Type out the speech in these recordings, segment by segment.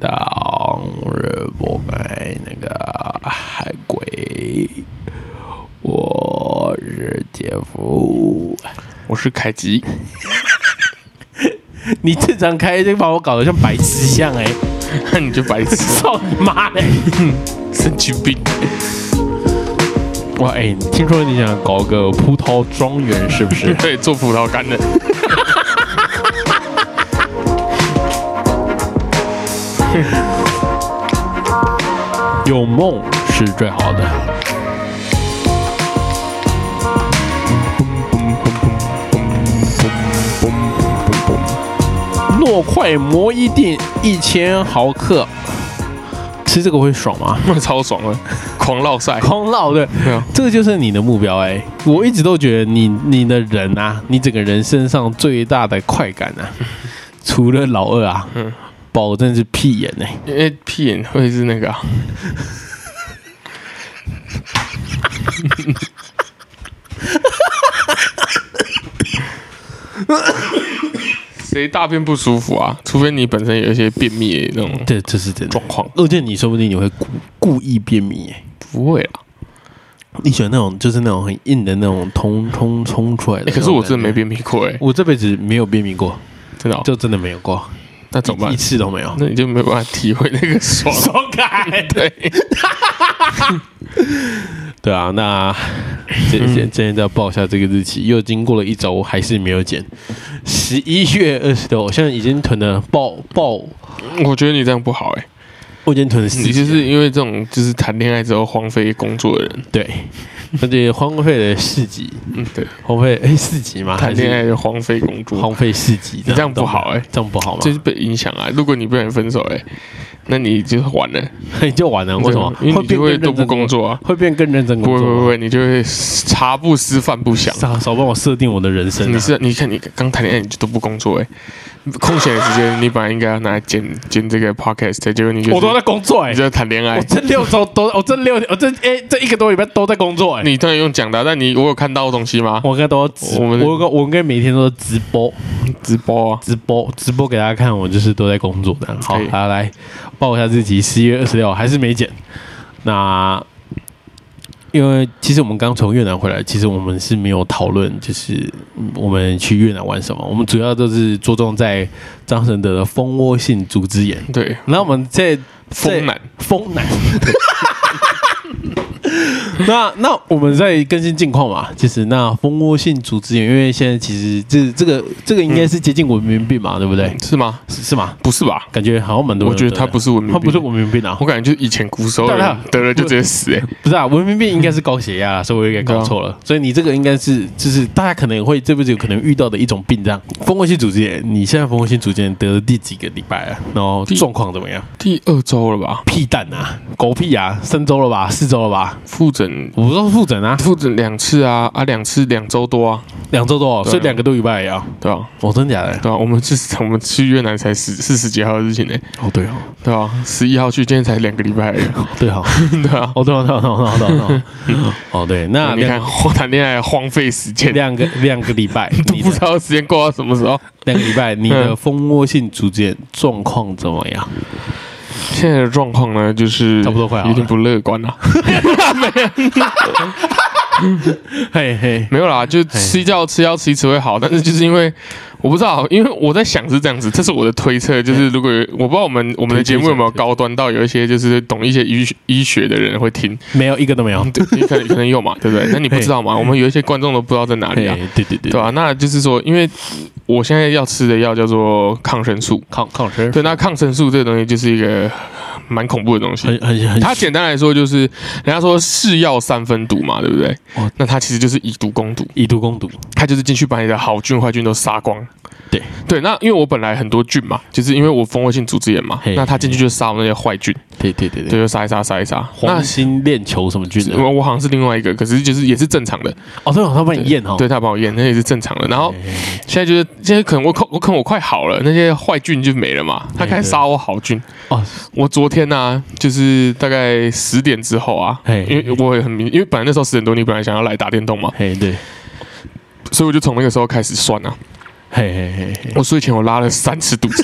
当日不买那个海龟，我是杰夫。我是凯吉，你正常开就把我搞得像白痴像哎、那 你就白痴，操你妈的！神经病。哇哎、听说你想搞个葡萄庄园是不是？对，做葡萄干的。有梦是最好的。糯块磨一定一千毫克，吃这个会爽吗？超爽的，狂绕赛。狂老的，这个就是你的目标哎、我一直都觉得你你的人啊，你整个人身上最大的快感啊，除了老二啊，嗯保证是屁眼哎、因为屁眼会是那个、啊，谁大便不舒服啊？除非你本身有一些便秘的那种这这是真的。状。况，而且你说不定你会故故意便秘哎、不会啦。你喜欢那种就是那种很硬的那种冲冲冲出来的、欸可是我真的没，便秘过哎、我这辈子没有便秘过，真的哦、就真的没有过，那怎么办一？次都没有。那你就没有办法体会那个爽。爽感，对，对啊，那今今今天要报一下这个日期，又经过了一周，还是没有减。十一月二十六，我现在已经囤了爆爆，我觉得你这样不好哎、我已经囤了四你。就是因为这种就是谈恋爱之后荒废工作的人，对，而且荒废了四级，嗯，对，荒废哎四级嘛？谈恋爱就荒废工作，荒废四级，你这样不好哎这样不好吗？这是被影响啊。如果你不小心分手哎、那你就完了，你就完了，为什么？因为你就会都不工作啊。会变更认真不工作不会不会，你就会茶不思饭不想。少少帮我设定我的人生、啊。你是你看你刚谈恋爱你就都不工作哎、空闲的时间你本来应该要拿来剪剪这个 podcast，结果你就我都在工作哎、你在谈恋爱我，这六周都，我这六，我这哎、这一个多礼拜都在工作哎、你当然用讲的啊，但你我有看到东西吗？我应该都要直，我们我我我应该每天都直播直播啊，直播直播给大家看，我就是都在工作的。好，可以好来报一下日期，十一月二十六还是没剪。那因为其实我们刚从越南回来，其实我们是没有讨论，就是嗯我们去越南玩什么。我们主要都是着重在张神德的蜂窝性组织炎。对，那我们在丰南，丰南。那那我们在更新近况嘛，其实那蜂窝性组织炎，因为现在其实这这个这个应该是接近文明病嘛，对不对？是吗？是是吗？不是吧？感觉好像蛮多人。我觉得它不是文明病，它不是文明病啊我，感觉就是以前古时候对啊人得了就直接死哎、不是啊，文明病应该是高血压，所以我应该搞错了。所以你这个应该是就是大家可能会这辈子有可能遇到的一种病，这样蜂窝性组织炎。你现在蜂窝性组织炎得了第几个礼拜了？然后第状况怎么样？第二周了吧？屁蛋啊，狗屁啊，三周了吧，四周了吧？复诊。我不知道复诊啊，复诊两次啊啊，两次两周多啊，两周多哦，对啊。所以两个多礼拜也要。对吧、哦，真假的？对啊、我们是，我们去越南才十四十几号的事情呢、哦，对哦，对啊、十一号去，今天才两个礼拜而已，对 哦，对啊。哦，对哦，对哦，对哦，对哦，对哦，哦，对，那你看两我谈恋爱荒废时间，两个两个礼拜，都你不知道时间过到什么时候。两个礼拜，你的蜂窝性组织炎状况怎么样？现在的状况呢，就是差不多快好了。有点不乐观了。嘿嘿，没有啦，就吃药吃药吃一次会好，但是就是因为我不知道，因为我在想是这样子，这是我的推测，就是如果我不知道我们我们的节目有没有高端到有一些就是懂一些医医学的人会听，没有一个都没有。对，你可能可能有嘛，对不对？那你不知道嘛？我们有一些观众都不知道在哪里啊，对对对对，吧、那就是说，因为我现在要吃的药叫做抗生素，抗抗生素对，那抗生素这个东西就是一个蛮恐怖的东西。很很很，它简单来说就是，人家说是药三分毒嘛，对不对哦？那它其实就是以毒攻毒，以毒攻毒，它就是进去把你的好菌坏菌都杀光。对对，那因为我本来很多菌嘛，就是因为我蜂窝性组织炎嘛，那他进去就杀我那些坏菌，对对对对，，就杀一杀杀一杀。那黄心链球什么菌的？我我好像是另外一个，可是就是也是正常的，哦，对哦，他帮你验哦。对他帮我验，那也是正常的。然后现在就是现在可能我可我可能我快好了，那些坏菌就没了嘛，他开始杀我好菌。哦，我昨天呢、就是大概十点之后啊，嘿因为我也很明，因为本来那时候十点多，你本来想要来打电动嘛，嘿对，所以我就从那个时候开始算啊。嘿嘿嘿嘿，我睡前我拉了三次肚子，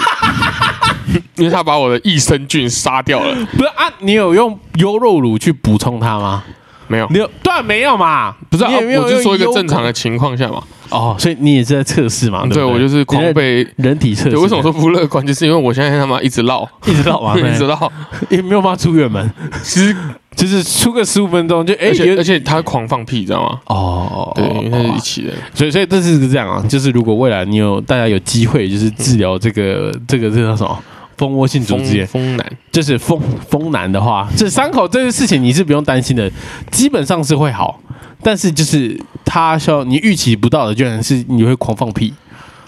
因为他把我的益生菌杀掉了。不是啊，你有用优肉乳去补充它吗？没有，你有当然没有嘛，不是啊，你也没有我就说一个正常的情况下嘛。哦，所以你也是在测试嘛？对，不我就是狂被。人体测试。对，为什么说不乐观？就是因为我现在他妈一直绕，一直到完 一直绕。也没有办法出远门，其实，就是出个十五分钟就哎而且而且他狂放屁，你知道吗？哦，对，因为他是一起的。所以所以这是这样啊，就是如果未来你有大家有机会，就是治疗这个这个这叫什么蜂窝性组织炎风，风男，就是蜂蜂男的话，这伤口这个事情你是不用担心的，基本上是会好。但是就是他需要你预期不到的，居然是你会狂放屁。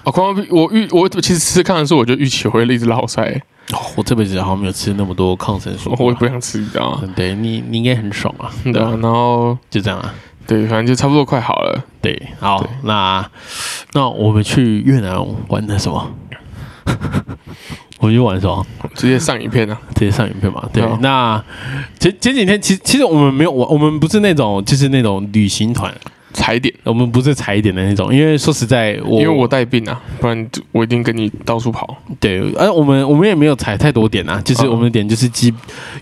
哦，狂放屁！我预我其实吃抗生素，我就预期会一直落腮，哦，我这辈子好像没有吃那么多抗生素，我也不想吃，你知道吗？嗯对你你应该很爽啊，对啊，然后就这样啊。对，反正就差不多快好了。对，好对，那那我们去越南玩的什么？我们去玩什么？直接上影片啊！直接上影片嘛。对，好那前前几天其实其实我们没有玩我们不是那种就是那种旅行团，踩点，我们不是踩点的那种，因为说实在，我因为我带病啊，不然我一定跟你到处跑。对，呃，我们我们也没有踩太多点啊，就是嗯我们的点就是基，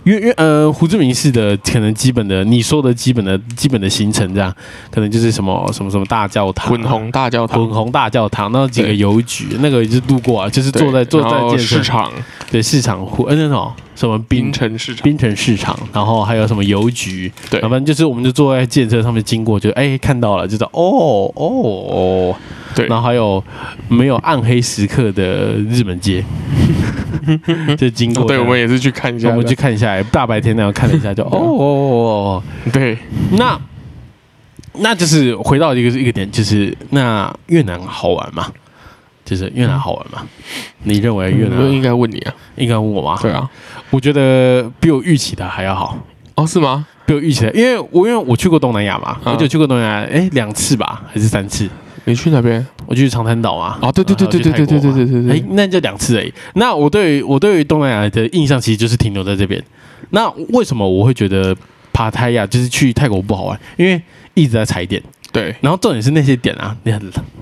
因为因为呃，胡志明市的可能基本的你说的基本的基本的行程这样，可能就是什么什么什么大教堂、混红大教堂。混，红大教堂，那几个邮局，那个也是路过啊，就是坐在坐在健身市场，对市场或呃那种什么槟滨城市场，滨城市场，然后还有什么邮局，对。反正就是我们就坐在建车上面经过，就哎看到了，就知道哦哦哦，对。然后还有没有暗黑时刻的日本街，就经过哦，对，我们也是去看一下，我们去看一下，大白天那样看了一下，就哦哦哦哦，对，那那就是回到一个一个点，就是那越南好玩吗？就是越南好玩吗？你认为越南我应该问你啊，应该问我吗？对啊，我觉得比我预期的还要好。哦，是吗？比我预期的，因为我因为我去过东南亚嘛，嗯我就去过东南亚，哎，两次吧，还是三次？你去哪边？我去长滩岛嘛。哦，对对对对对对对对对对哎对，，那就两次而已。那我对于我对于东南亚的印象其实就是停留在这边。那为什么我会觉得帕泰亚就是去泰国不好玩？因为一直在踩点，对。然后重点是那些点啊，你很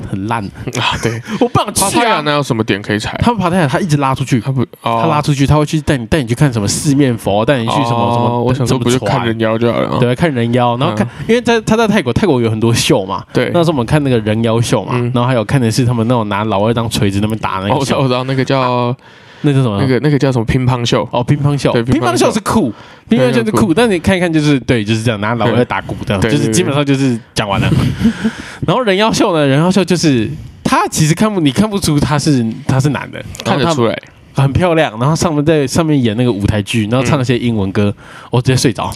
很烂，啊，对，我不想去啊。泰亚那有什么点可以踩？他们帕泰亚他一直拉出去，他不，哦。他拉出去，他会去带你带你去看什么四面佛，带你去什么什么，哦我想说不就看人妖就好了。啊？对，看人妖，然后看，因为在他在泰国，泰国有很多秀嘛。对，那时候我们看那个人妖秀嘛，嗯。然后还有看的是他们那种拿老外当锤子那边打那哦，我知我知道那个叫那叫什么？那个那个叫什么乒乓球，哦，乒乓球，对乒乓球球是酷，乒乓球是酷，但你看一看就是对，就是这样拿老二打鼓这样，就是基本上就是讲完了。然后人妖秀呢，人妖秀就是他其实看不你看不出他是他是男的，看得出来。很漂亮，然后上面在上面演那个舞台剧，然后唱那些英文歌，我直接睡着，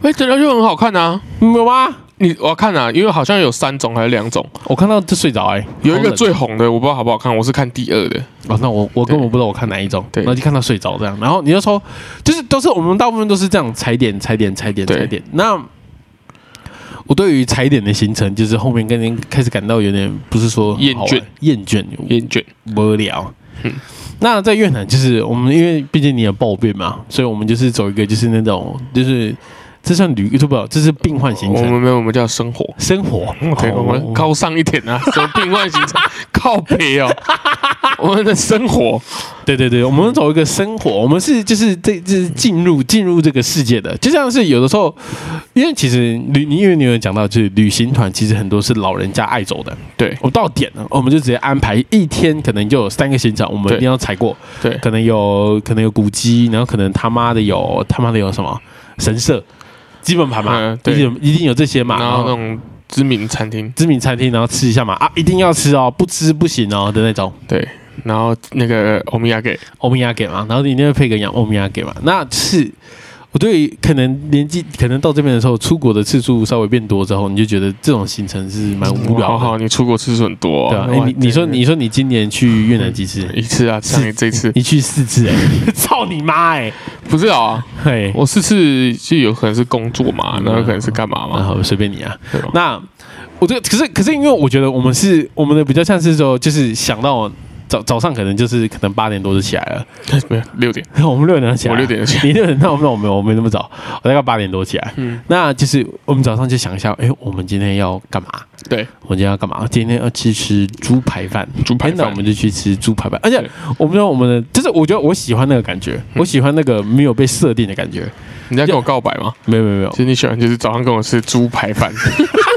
哎，人妖就很好看啊！嗯有吗？你我要看啊，因为好像有三种还是两种，我看到就睡着哎，有一个最红的，我不知道好不好看，我是看第二的。哦，那我我根本不知道我看哪一种，对。然后就看到睡着这样，然后你就说，就是都是我们大部分都是这样踩点踩点踩点踩点。那我对于踩点的行程，就是后面跟您开始感到有点不是说厌倦。厌倦。厌倦，无聊。嗯。那在越南，就是我们因为毕竟你有暴病嘛，所以我们就是走一个就是那种就是这算旅，不不，这是病患行程。我们没有，我们叫生活。生活，对，哦。我们高尚一点啊，什么病患行程，靠北哦，我们的生活，对对对，我们走一个生活，我们是就是这就是进入进入这个世界的，就像是有的时候，因为其实旅，你因为你有讲到，就是旅行团其实很多是老人家爱走的，对。我到点了，我们就直接安排一天，可能就有三个行程，我们一定要踩过，对。可能有可能有古迹，然后可能他妈的有他妈的有什么神社，基本盘嘛，嗯对一定有一定有这些嘛，然后那种知名餐厅，知名餐厅，然后吃一下嘛，啊，一定要吃哦，不吃不行哦的那种。对，然后那个欧米亚给，欧米亚给嘛，然后你一定会配个洋欧米亚给嘛。那是我对于可能年纪可能到这边的时候，出国的次数稍微变多之后，你就觉得这种行程是蛮无聊的。好好，你出国次数很多哦，对啊，你你说你说你今年去越南几次？一次啊，像你这次。你去四次哎、操你妈哎、不是啊，嘿，我四次就有可能是工作嘛，然后可能是干嘛嘛，然后随便你啊。那我这个可是可是因为我觉得我们是我们的比较像是说，就是想到早早上可能就是可能八点多就起来了，没有六点，我们六点就起来，我六点就起来。你六点，那我没有，我没有，我没那么早，我大概八点多起来。嗯，那就是我们早上就想一下，哎，我们今天要干嘛？对，我们今天要干嘛？今天要去吃猪排饭，猪排饭那我们就去吃猪排饭。而且对我们说我们的，就是我觉得我喜欢那个感觉，我喜欢那个没有被设定的感觉。你在跟我告白吗？没有没有没有其，实你喜欢就是早上跟我吃猪排饭，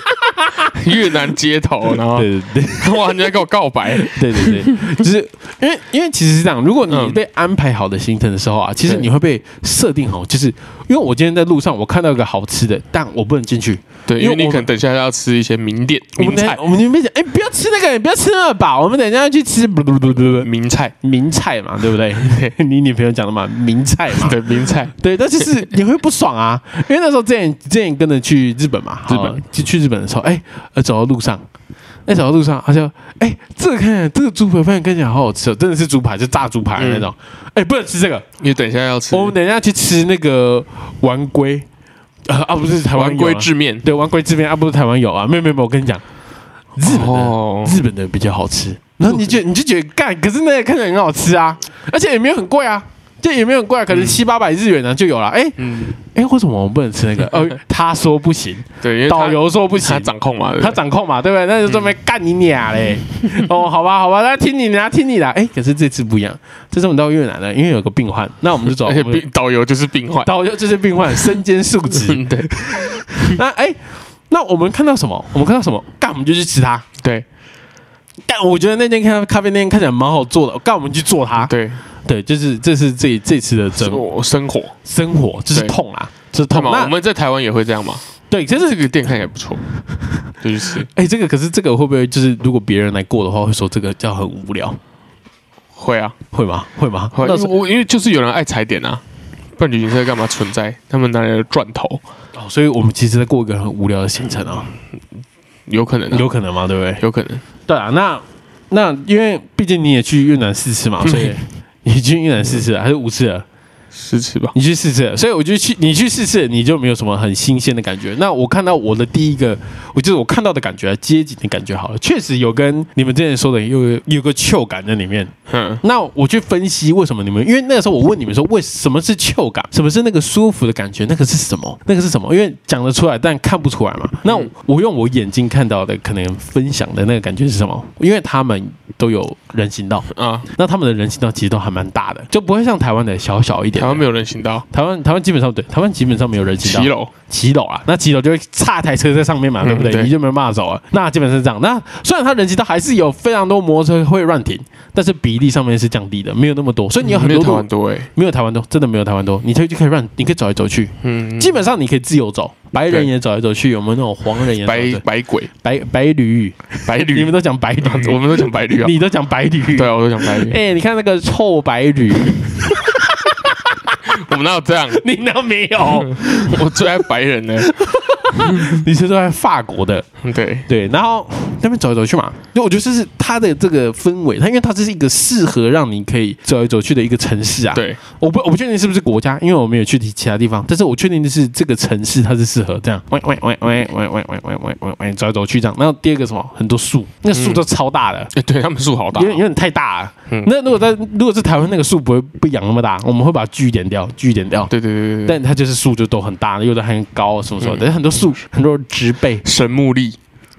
越南街头，然后对对。对。哇，你在跟我告白，对对对，就是因为因为其实是这样，如果你嗯。被安排好的行程的时候啊，其实你会被设定好，就是因为我今天在路上我看到一个好吃的，但我不能进去。对，因为你可能等一下要吃一些名店名菜，我们那边讲，哎，不要吃那个，不要吃那么饱，我们等一下要去吃不不不不不 名菜，名菜嘛，对不对？你女朋友讲的嘛，名菜嘛。对名菜，对，但就是你会不爽啊，因为那时候之前之前跟着去日本嘛，日本好就去日本的时候，哎，呃，走到路上，哎，走到路上，他就，哎，这个看这个猪排饭看起来好好吃哦，真的是猪排，就炸猪排的那种，哎，不能吃这个，你等一下要吃。我们等一下去吃那个丸龟，呃啊，不是台湾龟制面，对，丸龟制面啊，不是台湾有啊，没有没有没有，我跟你讲，日本的、哦。日本的比较好吃，然后你就你就觉得干，可是那个看起来很好吃啊，而且也没有很贵啊，就也没有很贵、啊，可能七八百日元呢就有了。哎、嗯，哎、为什么我们不能吃那个？哦，他说不行，对，因为导游说不行他，掌控嘛，他掌控嘛，对不对？那就准备干你俩嘞。哦，好吧，好吧，那听你的，那听你的。哎，可是这次不一样，这次我们到越南了，因为有个病患，那我们就走。而且病导游就是病患，导游就是病患，身兼数职。嗯对那哎，那我们看到什么？我们看到什么？干，我们就去吃它。对干，我觉得那间咖咖啡店看起来蛮好做的，干，我们去做它。对，对，就是这是这这次的真我生活，生活，就是痛啊，就是痛。干嘛？那我们在台湾也会这样吗？对，这是这个店看起来不错，就去吃，哎，这个可是这个会不会就是如果别人来过的话，会说这个叫很无聊，会啊，会吗？会吗？会，那是我因为就是有人爱踩点啊，不然旅行社干嘛存在？他们拿来赚头，哦，所以我们其实在过一个很无聊的行程啊，有可能啊，有可能吗？对不对？有可能，对啊，那那因为毕竟你也去越南四次嘛，所以你去越南四次还是五次了？试吃吧。你去试吃了，所以我就去你去试吃，你就没有什么很新鲜的感觉。那我看到我的第一个，我就是我看到的感觉，街景的感觉好了，确实有跟你们之前说的有有个嗅感在里面。嗯，那我去分析为什么你们，因为那个时候我问你们说，为什么是嗅感，什么是那个舒服的感觉，那个是什么？那个是什么？因为讲得出来，但看不出来嘛。那我用我眼睛看到的，可能分享的那个感觉是什么？因为他们都有人行道，啊，那他们的人行道其实都还蛮大的，就不会像台湾的小小一点的。台湾没有人行道，台湾台湾基本上对，台湾基本上没有人行道，骑楼，骑楼啊，那骑楼就会差一台车在上面嘛，嗯对不对？对你就没有办法走啊。那基本上是这样。那虽然它人行道还是有非常多摩托车会乱停，但是比例上面是降低的，没有那么多，所以你有很多路湾多哎，没有台湾多，真的没有台湾多。你可以就可以乱，你可以走来走去，嗯，基本上你可以自由走，白人也走来走去，有没有那种黄人也走来白走去白鬼，白白驴？白驴你们，都讲白驴，我们都讲白驴啊，你都讲白驴。对啊，我都讲白驴，哎、你看那个臭白驴，我们哪有这样？你那没有？我最爱白人了，你是在法国的，对，对，然后那边走来走去嘛，就我觉得这是它的这个氛围，它因为它这是一个适合让你可以走来走去的一个城市啊。，对，我不我不确定是不是国家，因为我没有去其他地方，但是我确定的是这个城市它是适合这样，喂喂喂喂喂喂喂喂喂喂喂走来走去这样。然后第二个什么，很多树，那树都超大的。哎，对他们树好大有，点有点太大了，嗯那如果在如果是台湾那个树不会不养那么大，我们会把它锯点掉，锯点掉。对对对对对，但它就是树就都很大，有的很高什么什么的，很多树很多植被，神木力，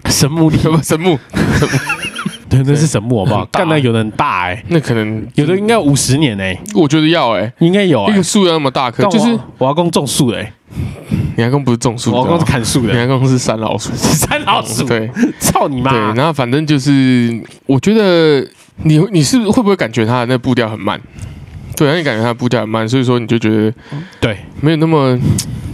神木力，什 么神木？对，那是神木好不好？干的有的很大哎、那可能有的应该五十年哎、我觉得要哎，应该有哎、一个树要那么大棵，就是我阿公种树的哎、你阿公不是种树，我阿公是砍树的，你阿公是山老鼠，是山老鼠，对。操你妈！对，然后反正就是，我觉得你你是会不会感觉他的那步调很慢？对，让你感觉他的步调很慢，所以说你就觉得对。没有那么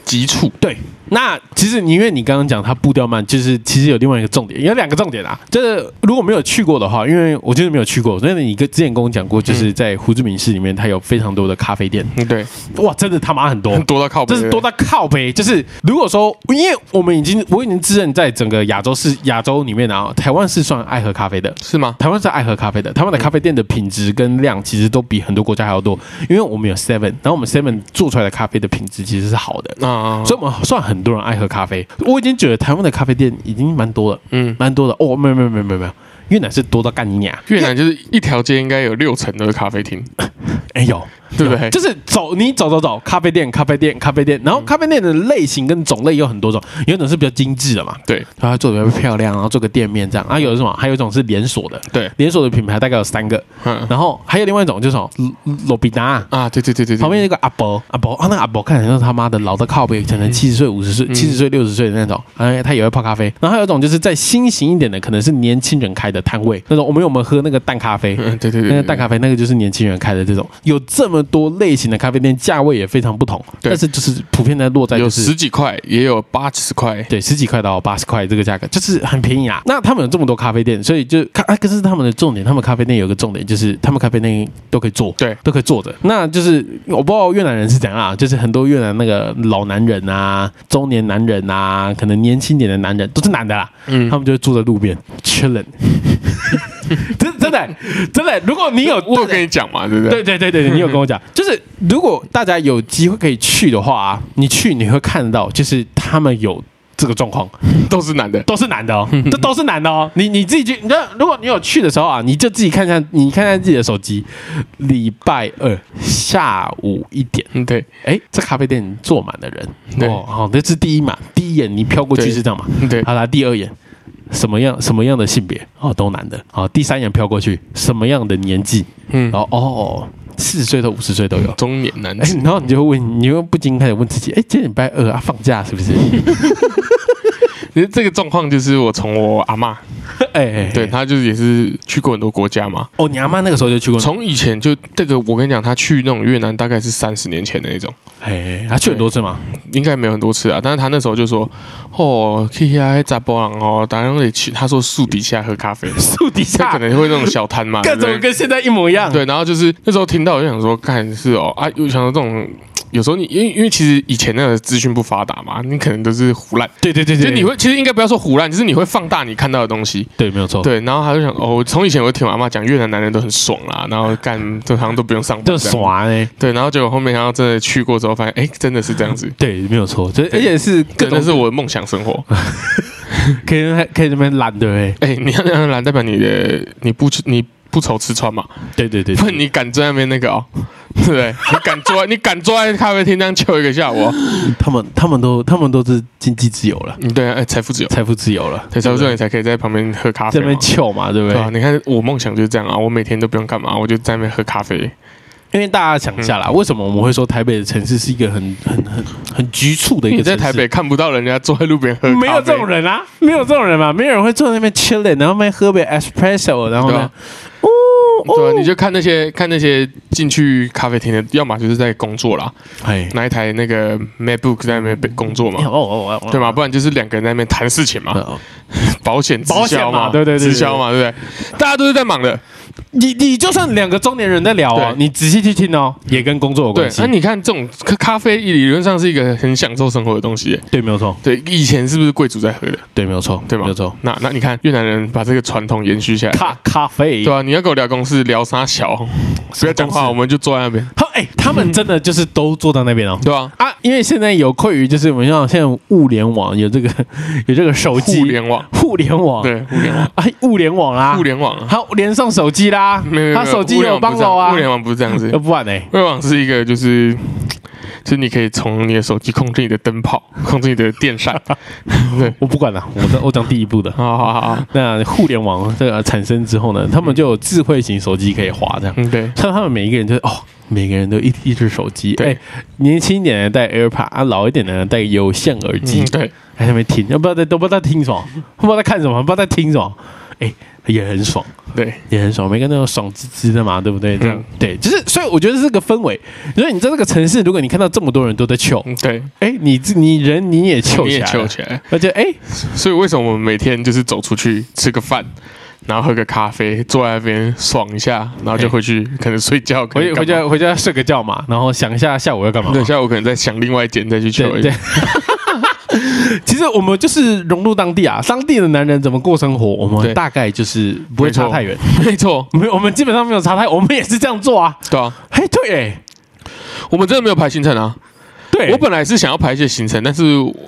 急促。对，那其实你因为你刚刚讲它步调慢，就是其实有另外一个重点，有两个重点啊。就是如果没有去过的话，因为我就是没有去过，所以你跟之前跟我讲过，就是在胡志明市里面，它有非常多的咖啡店，嗯，对，哇，真的他妈很多。多到靠北，这是多到靠背，就是如果说，因为我们已经我已经自认在整个亚洲是亚洲里面啊，台湾是算爱喝咖啡的，是吗？台湾是爱喝咖啡的，台湾的咖啡店的品质跟量其实都比很多国家还要多，因为我们有 Seven，然后我们 Seven 做出来的咖啡的品质其实是好的，啊，所以我们算很多人爱喝咖啡。我已经觉得台湾的咖啡店已经蛮多了，嗯，蛮多的哦，没有没有没有没有没有，越南是多到干你娘。越南就是一条街应该有六层都是咖啡厅，哎有，对不对？就是走你走走走，咖啡店、咖啡店、咖啡店，然后咖啡店的类型跟种类有很多种，有一种是比较精致的嘛，对。它做的比较漂亮，然后做个店面这样。啊，有的什么？还有一种是连锁的，对，连锁的品牌大概有三个，嗯。然后还有另外一种就是什么罗罗比达。啊，对对对对对，旁边有一个阿伯，阿伯啊，那个阿伯看起来就是他妈的老的靠背，可能七十岁、五十岁、七十岁、六十岁的那种，哎，他也会泡咖啡。然后还有一种就是在新型一点的，可能是年轻人开的摊位，那种我们有没有喝那个淡咖啡？嗯，对对对，那个淡咖啡，那个就是年轻人开的这种，有这么多类型的咖啡店，价位也非常不同，对但是就是普遍的落在有就是十几块，也有八十块，对，十几块到八十块这个价格，就是很便宜啊。那他们有这么多咖啡店，所以就咖，啊可是他们的重点，他们咖啡店有个重点，就是他们咖啡店都可以坐，对都可以坐着。那就是我不知道越南人是怎样啊，就是很多越南那个老男人啊、中年男人啊，可能年轻点的男人都是男的啦，嗯他，们就会坐在路边 chilling。真真的真的，如果你有我有跟你讲嘛，对不对？对对对对，你有跟我讲，就是如果大家有机会可以去的话、啊，你去你会看到，就是他们有这个状况，都是男的，都是男的哦，这都是男的哦。你你自己去，你知道，如果你有去的时候啊，你就自己看一下，你看看自己的手机，礼拜二下午一点，嗯，对。哎，这咖啡店坐满的人，对。哦，好，这是第一嘛，第一眼你飘过去是这样嘛，对，好啦，第二眼。什么样什么样的性别哦，都男的。哦，第三眼飘过去，什么样的年纪？嗯然，后哦，四十岁到五十岁都有。中年男哎子，，然后你就会问，你又不禁开始问自己，哎，今天礼拜二啊，放假是不是？其实这个状况就是我从我阿妈，哎哎，对，她就是也是去过很多国家嘛，哦，你阿妈那个时候就去过，从以前就这个，我跟你讲，她去那种越南大概是三十年前的那种，哎，他去很多次吗？应该没有很多次啊，但是她那时候就说，哦，去遐杂波朗哦，当然得去，她说树底下喝咖啡，树底下可下，能会那种小摊嘛，对各种跟现在一模一样。对，然后就是那时候听到，我就想说，看是哦啊，又想到这种，有时候你因为因为其实以前那个资讯不发达嘛，你可能都是胡乱，对对对对，就你会其实应该不要说胡乱，就是你会放大你看到的东西。对，没有错，对，然后他就想，哦，我从以前我就听我阿妈讲，越南男人都很爽啦，然后干 这好像都不用上班，就。耍呢。对，然后结果后面然后真的去过之后，发现哎，真的是这样子，对，没有错，就而且是各真的是我的梦想生活。可以可以这边懒的哎，哎，你要这样懒，代表你的你不吃你不愁吃穿嘛？对对对，不然你敢在那边那个哦，对 不对？你敢坐在你敢坐在咖啡厅这样求一个下午哦？他们他们都他们都是经济自由了，嗯，对啊，哎，财富自由，财富自由了，对，财富自由你才可以在旁边喝咖啡嘛这边。翘嘛，对不对啊，你看我梦想就是这样啊，我每天都不用干嘛，我就在那边喝咖啡。因为大家想一下啦，为什么我们会说台北的城市是一个很很很很局促的一个城市？在台北看不到人家坐在路边喝没有这种人啊，没有这种人嘛，没有人会坐在那边 chilling，然后那边喝杯 espresso，然后呢哦对啊，你就看那些看那些进去咖啡厅的，要么就是在工作啦，哎，拿一台那个 MacBook 在那边工作嘛，哦哦哦，对嘛？不然就是两个人在那边谈事情嘛，哦？保险直保险嘛销嘛，对对对对直销嘛，对不对？大家都是在忙的，你你就算两个中年人在聊哦，对。你仔细去听哦，也跟工作有关。系。对那。你看这种咖咖啡理论上是一个很享受生活的东西耶，对，没有错，对，以前是不是贵族在喝的，对，没有错，对吗？没有错。那那你看越南人把这个传统延续下来，咖咖啡，对啊，你要跟我聊公司聊啥小，不要讲话，我们就坐在那边，好哎，他们真的就是都坐在那边哦。对啊？啊，因为现在有愧于就是我们像现在物联网有这个 有这个手机。互联网，互联网，对，互联网，啊，物联网啊，互联网啊，他连上手机啦没有，没有他手机有帮手啊互，联网不是这样子，要不然呢？互联网是一个就是。就是你可以从你的手机控制你的灯泡，控制你的电扇。对，我不管了，我的我讲第一步的。好好好好，那互联网这个产生之后呢，他们就有智慧型手机可以滑，这样。嗯，对，像他们每一个人就是哦，每个人都一一只手机，对哎，年轻一点的戴 AirPod 啊，老一点的戴有线耳机嗯，，对，在那边听，都不知道在都不知道在听什么，不知道在看什么，不知道在听什么，哎，也很爽。对，也很爽，每个人都有爽滋滋的嘛，对不对？这样、嗯对，就是所以我觉得这个氛围。所以你在这个城市，如果你看到这么多人都在秀，嗯对，哎，你自你人你也秀你也起来了，翘起来。而且哎，所以为什么我们每天就是走出去吃个饭，然后喝个咖啡，坐在那边爽一下，然后就回去可能睡觉，可回回家回家睡个觉嘛，然后想一下下午要干嘛。对，下午可能再想另外一间再去求对对。其实我们就是融入当地啊，当地的男人怎么过生活，我们大概就是不会差太远。没错，没有，我们基本上没有差太，我们也是这样做啊。对啊，嘿，对，哎，我们真的没有排行程啊。对。我本来是想要排一些行程，但是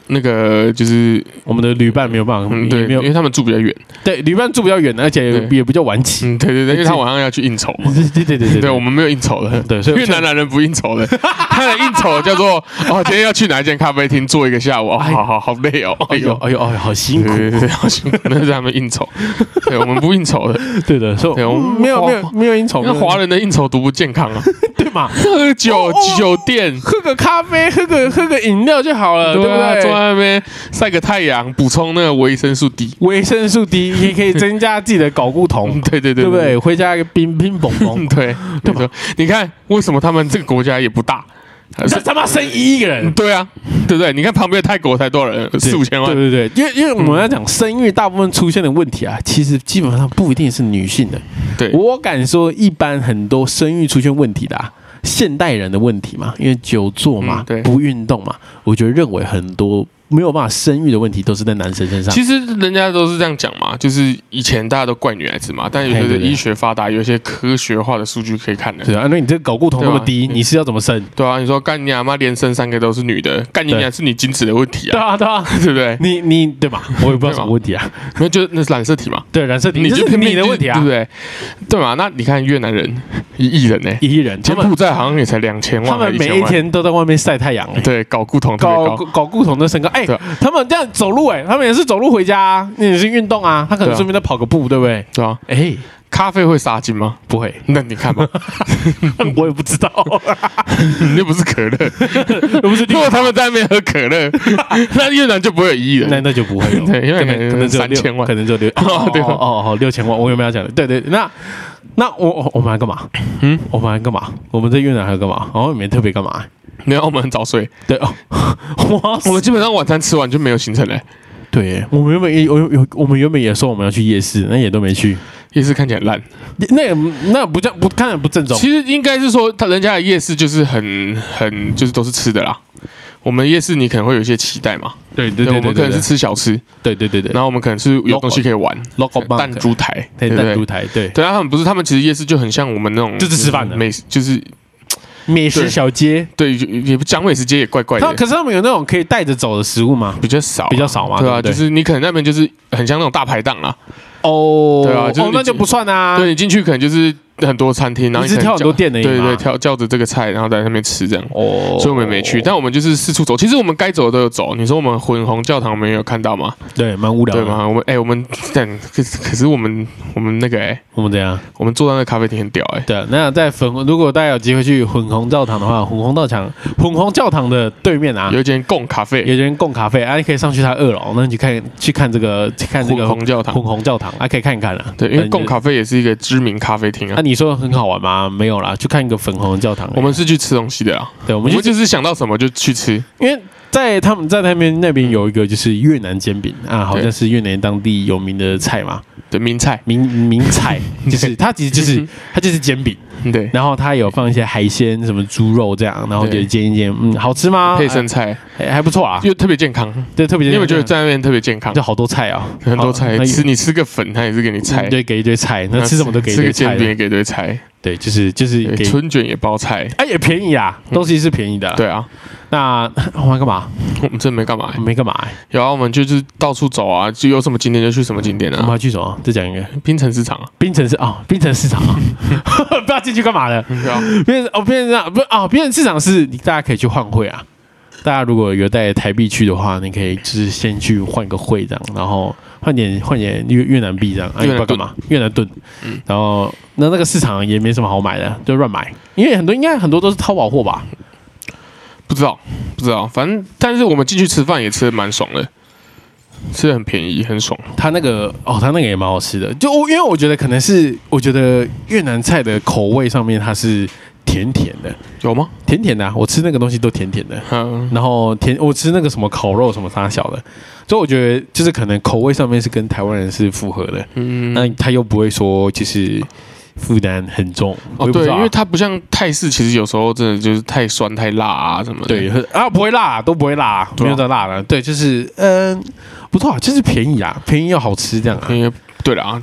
那个就是我们的旅伴没有办法，嗯对，也没有因为他们住比较远，对旅伴住比较远，而且也比较晚起。嗯，对对对，因为他晚上要去应酬嘛。对对对对对，我们没有应酬的，对所以越南男人不应酬的，他的应酬叫做哦，今天要去哪一间咖啡厅坐一个下午，哦，好好好累哦，哎呦哎呦。哎呦，好辛苦。对对对，好辛苦，那是他们应酬，对我们不应酬的，对的，所以对我们没有没有没有应酬，那华人的应酬多不健康啊，对嘛，喝酒酒店。喝个咖啡，喝个喝个饮料就好了，对不对啊，坐？在那边晒个太阳，补充那个维生素 D。维生素 D 也可以增加自己的睾固酮，对对对，对不对？回家一个冰冰嘣嘣嗯，，对，对吧？你看为什么他们这个国家也不大？这他妈生一个人，对啊，对不对？你看旁边的泰国才多少人？四五千万。对对对，因为因为我们要讲生育，大部分出现的问题啊，其实基本上不一定是女性的。对，我敢说，一般很多生育出现问题的、啊，现代人的问题嘛，因为久坐嘛，嗯对。不运动嘛，我觉得认为很多没有办法生育的问题都是在男生身上。其实人家都是这样讲嘛，就是以前大家都怪女孩子嘛，但有些医学发达，有一些科学化的数据可以看的。对啊，那你这个睾固酮那么低，啊你是要怎么生？对啊，你说干你阿妈连生三个都是女的，干你对娘是你精子的问题啊，对啊，对啊，对不对？你你对吧？我也不知道什么问题啊。没有，就那是染色体嘛，对，染色体，你就是你的问题啊对不。对？对嘛？那你看越南人一亿人呢，一亿人，柬埔寨好像也才两千万，他们每一天都在外面晒太阳哎。对搞固酮高，搞搞固酮的身高，哎、他们这样走路、哎，他们也是走路回家、啊，那也是运动啊，他可能顺便再跑个步，对不对？对啊？哎、咖啡会杀精吗？不会，那你看吧，我也不知道，你 又不是可乐，又不是如果他们在那边喝可乐，那越南就不会有一亿人。那那就不会有，对因为可能可能可能只有六3000万可能就六，哦对哦哦哦，六千万，我有没有要讲的？对对，那那我我我们还干嘛？嗯，我们还干嘛？我们在越南还干嘛？好像也没特别干嘛。没有，我们很早睡，对哦，哇我们基本上晚餐吃完就没有行程了。对，我们原本也有有我们原本也说我们要去夜市，那也都没去。夜市看起来烂，那也那不叫不看着不正宗。其实应该是说，他人家的夜市就是很很就是都是吃的啦。我们夜市你可能会有一些期待嘛，对对对我们可能是吃小吃，对对对对然后我们可能是有东西可以玩，，local 弹珠台，对？弹珠台，对对啊，他们不是，他们其实夜市就很像我们那种，就是吃饭的美食，就是美食小街。对，就也不讲美食街也怪怪的，他可是他们有那种可以带着走的食物吗？比较少，比较少嘛，对啊，就是你可能那边就是很像那种大排档啊，哦，对啊就是哦那就不算啊。对你进去可能就是很多餐厅，然后一直挑很多店的，对对，挑叫着这个菜，然后在那边吃这样。哦，所以我们也没去，但我们就是四处走。其实我们该走的都有走。你说我们混红教堂，我们有看到吗？对蛮无聊的。对吗？我们哎、我们但可是可是我们我们那个哎、我们怎样？我们坐在那咖啡厅很屌哎、对啊，那在粉红，如果大家有机会去混红教堂的话，混红教堂，混红教堂的对面啊，有一间贡咖啡，有一间贡咖啡啊，你可以上去它二楼，那你去看去看这个去看这混个红教堂混。红教堂，啊，可以看一看啊。对，因为贡咖啡也是一个知名咖啡厅啊，啊。你说很好玩吗？没有啦，去看一个粉红的教堂。我们是去吃东西的啊，对，我我们就们就是想到什么就去吃。因为在他们在那边那边有一个就是越南煎饼啊，好像是越南当地有名的菜嘛，对，名菜，名名菜，就是它其实就是嗯 它就是煎饼，对，然后它有放一些海鲜，什么猪肉这样，然后就对。煎一煎，嗯，好吃吗？配生菜。哎还不错啊，又特别健康。对，特别你有没有觉得在那边特别健康？就好多菜啊，很多菜好吃，你吃个粉，它也是给你菜。对，给一堆菜，那吃什么都给一吃个堆菜的，煎饼也给一堆菜，对，就是就是给，春卷也包菜。哎也便宜啊，东西是便宜的啦。对啊，那我们干嘛？我们真没干嘛没干嘛欸？有啊，我们就是到处走啊，就有什么景点就去什么景点啊我们啊。还去什么？再讲一个，槟城市场啊，槟城市啊，槟城市场啊，不知道进去干嘛的。对啊，槟城哦，槟城市场不是哦，槟城市场是你大家可以去换汇啊。大家如果有带台币去的话，你可以就是先去换个汇这样，然后换点换点越越南币这样，越南不知道干嘛？越南盾。嗯然后那那个市场也没什么好买的，就乱买，因为很多应该很多都是淘宝货吧。不知道不知道，反正但是我们进去吃饭也吃的蛮爽的，吃的很便宜，很爽。他那个哦，他那个也蛮好吃的，就我因为我觉得可能是我觉得越南菜的口味上面它是甜甜的，有吗？甜甜的啊、我吃那个东西都甜甜的。嗯，然后甜，我吃那个什么烤肉什么啥小的，所以我觉得就是可能口味上面是跟台湾人是符合的，嗯，那他又不会说就是负担很重。我哦对，因为它不像泰式，其实有时候真的就是太酸太辣啊什么的。对啊不会辣，都不会辣，啊没有的辣的。对，就是嗯、不错啊，就是便宜啊，便宜又好吃这样啊。因为对了啊，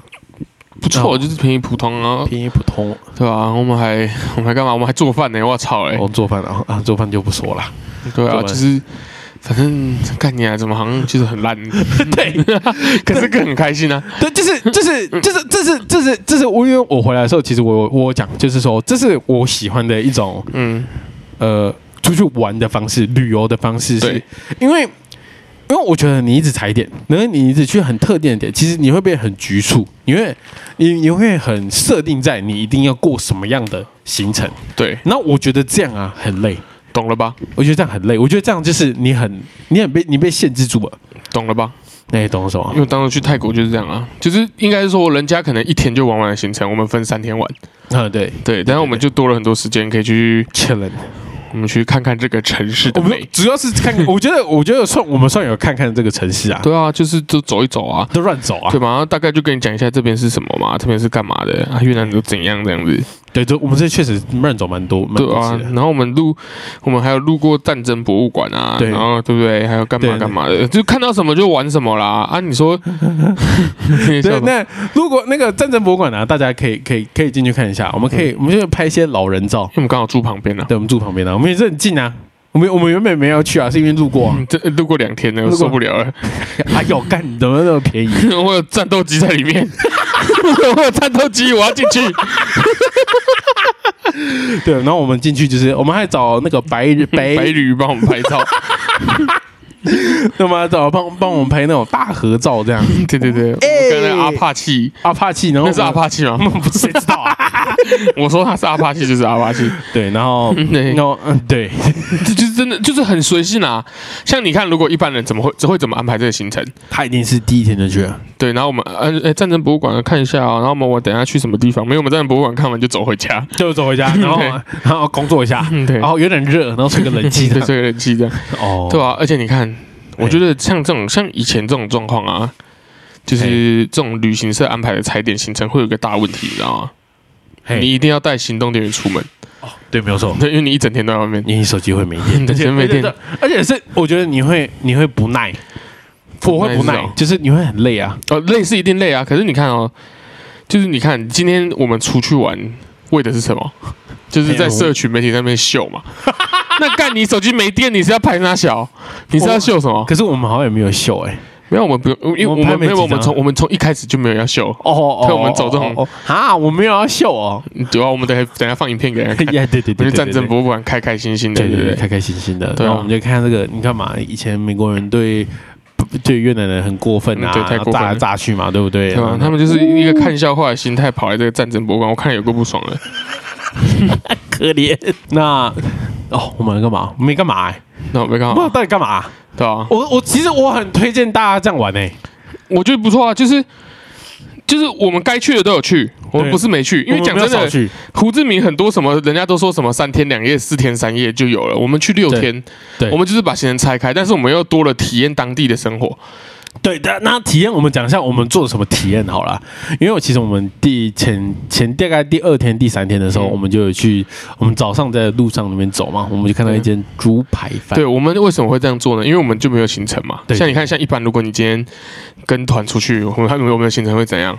不错，哦就是便宜普通啊，便宜普通。对吧、我们还我们还干嘛？我们还做饭呢！我操嘞！我做饭啊 啊，做饭就不说了。对啊，就是反正干你啊，怎么好像就是很烂，对 可是更很开心啊。对，就是就是就是这是这是这是我因为我回来的时候，其实我我有讲就是说，这是我喜欢的一种嗯，呃出去玩的方式，旅游的方式，是对因为因为我觉得你一直踩点，然后你一直去很特定的点，其实你会变很局促，你会你你会很设定在你一定要过什么样的行程，对，那我觉得这样啊很累，懂了吧？我觉得这样很累，我觉得这样就是你很你很被你被限制住了，懂了吧？那你懂什么因？为当时去泰国就是这样啊，就是应该是说人家可能一天就玩完的行程，我们分三天玩，嗯，对对，但是我们就多了很多时间可以去，，challenge。我们去看看这个城市的美。主要是看，我觉得，我觉得算我们算有看看这个城市啊，对啊，就是就走一走啊，都乱走啊对，吧？然后大概就跟你讲一下这边是什么嘛，这边是干嘛的啊？越南都怎样这样子，对，就我们这确实乱走蛮多，蛮对啊。然后我们路，我们还有路过战争博物馆啊，对然后对不对？还有干嘛干嘛的，就看到什么就玩什么啦。啊，你说，对，那如果那个战争博物馆呢、大家可以可以可以进去看一下，我们可以、嗯我们就拍一些老人照，因为我们刚好住旁边啊，对，我们住旁边的、我们也是很近啊。我们我们原本没有要去啊，是因为路过、啊。嗯这路过两天了，我受不了了。哎呦，干，你怎么那么便宜？我有战斗机在里面，我有战斗机，我要进去。对，然后我们进去就是，我们还找那个白日白白驴帮我们拍照，那么找帮帮我们拍那种大合照，这样。对对对，我跟那阿帕契，阿帕契，然后那是阿帕奇吗？不谁知道。啊？我说他是阿帕契就是阿帕契，对，然后对。然后嗯，对，这就是真的就是很随性啊。像你看，如果一般人怎么会只会怎么安排这个行程？他一定是第一天就去了。对，然后我们呃呃战争博物馆看一下啊，然后我们我等一下去什么地方？没有，我们战争博物馆看完就走回家。就走回家，然后然后工作一下，嗯，对，然后有点热，然后吹个冷气 对吹，个冷气这样，哦，对啊、而且你看，我觉得像这种像以前这种状况啊，就是这种旅行社安排的踩点行程会有一个大问题，你知道吗？你一定要带行动电源出门，对，没有错，对，因为你一整天都在外面。你手机会没电，对没电而且是我觉得你会你会不耐，我会不耐就是你会很累啊，哦，累是一定累啊，可是你看哦，就是你看今天我们出去玩，为的是什么？就是在社群媒体上面秀嘛。那干你手机没电，你是要拍哪小？你是要秀什么？可是我们好像也没有秀哎，没有，我们不用，因为我们拍们没有，几我们从我们从一开始就没有要秀，哦 看我们走这种哦啊，我没有要秀哦，对啊，我们等下等下放影片给人家看。呀，对对对，我们去战争博物馆开开心心的，对对对，对不对？开开心心的，对啊然后我们就看这个，你看嘛，以前美国人对对越南人很过分啊，嗯对太过分了炸来炸去嘛，对不对？对吧？他们就是一个看笑话的心态跑来这个战争博物馆，我看了有够不爽的。可怜。那哦，我们干嘛？我没干嘛、欸，那我没看不知道，到底干嘛、对啊？我我其实我很推荐大家这样玩诶、欸。我觉得不错啊，就是就是我们该去的都有去，我们不是没去，因为讲真的，胡志明很多什么，人家都说什么三天两夜、四天三夜就有了，我们去六天，对。我们就是把行程拆开，但是我们又多了体验当地的生活。对的。那体验我们讲一下我们做了什么体验好了，因为我其实我们第前前大概第二天、第三天的时候，嗯我们就有去，我们早上在路上里面走嘛，我们就看到一间猪排饭，对我们为什么会这样做呢？因为我们就没有行程嘛。对像你看，像一般如果你今天跟团出去，我们看有没有行程会怎样？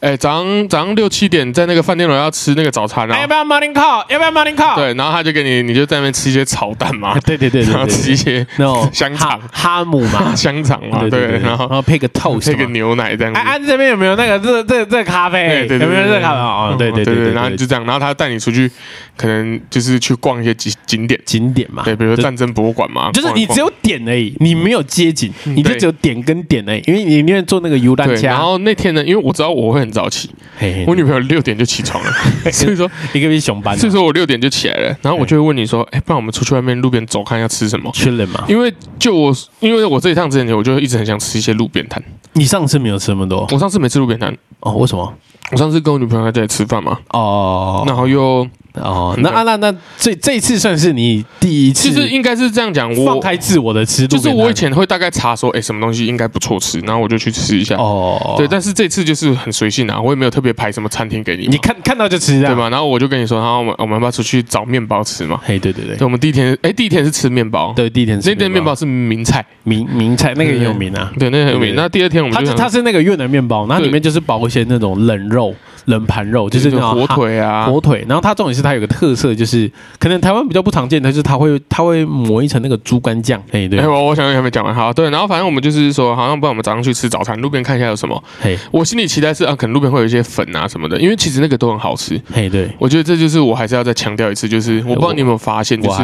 哎，早上早上六七点在那个饭店楼要吃那个早餐啊哎要不。要 morning call？要不要 morning call？对，然后他就给你，你就在那边吃一些炒蛋嘛，对对对对 然后吃一些那种 香肠哈哈姆嘛，香肠嘛，对对，然后然后配个 toast，配个牛奶这样子哎。啊，这边有没有那个这这这咖啡？对对对，有没有这咖啡？哦，对对对然后就这样，然后他带你出去，可能就是去逛一些景景点，景点嘛，对，比如说战争博物馆嘛，就是你只有点而已，你没有街景，嗯你就只有点跟点而已，因为你宁愿做那个游览对，车，然后那天呢，因为我知道我会很早起，嘿嘿我女朋友六点就起床了，所以说一个比熊班，所以说我六点就起来了，然后我就会问你说，哎，不然我们出去外面路边走看要吃什么？缺人嘛。因为就我，因为我这一趟之前，我就一直很想吃一些路边摊。你上次没有吃那么多我上次没吃路边摊，哦？为什么？我上次跟我女朋友在家里吃饭嘛，哦，然后又哦，那啊那那这这一次算是你第一次，就是应该是这样讲，我放开自我的吃，就是我以前会大概查说，哎，什么东西应该不错吃，然后我就去吃一下。哦，对，但是这次就是很随性啊，我也没有特别排什么餐厅给你，你看看到就吃，对吧？然后我就跟你说，然后我们我们要不要出去找面包吃嘛？嘿，对对对，对，我们第一天，哎，第一天是吃面包，对，第一天那店面包是名菜，名名菜那个也有名啊，对，那个很有名。那第二天我们它它是那个越南面包，那里面就是包一些那种冷肉。冷盘肉就是那种火腿啊，火腿。然后它重点是它有个特色，就是可能台湾比较不常见的，就是它会它会抹一层那个猪肝酱。哎，对，我我想还没讲完。好，对，然后反正我们就是说，好像不然我们早上去吃早餐，路边看一下有什么。嘿，我心里期待是啊，可能路边会有一些粉啊什么的，因为其实那个都很好吃。嘿，对，我觉得这就是我还是要再强调一次，就是我不知道你有没有发现，就是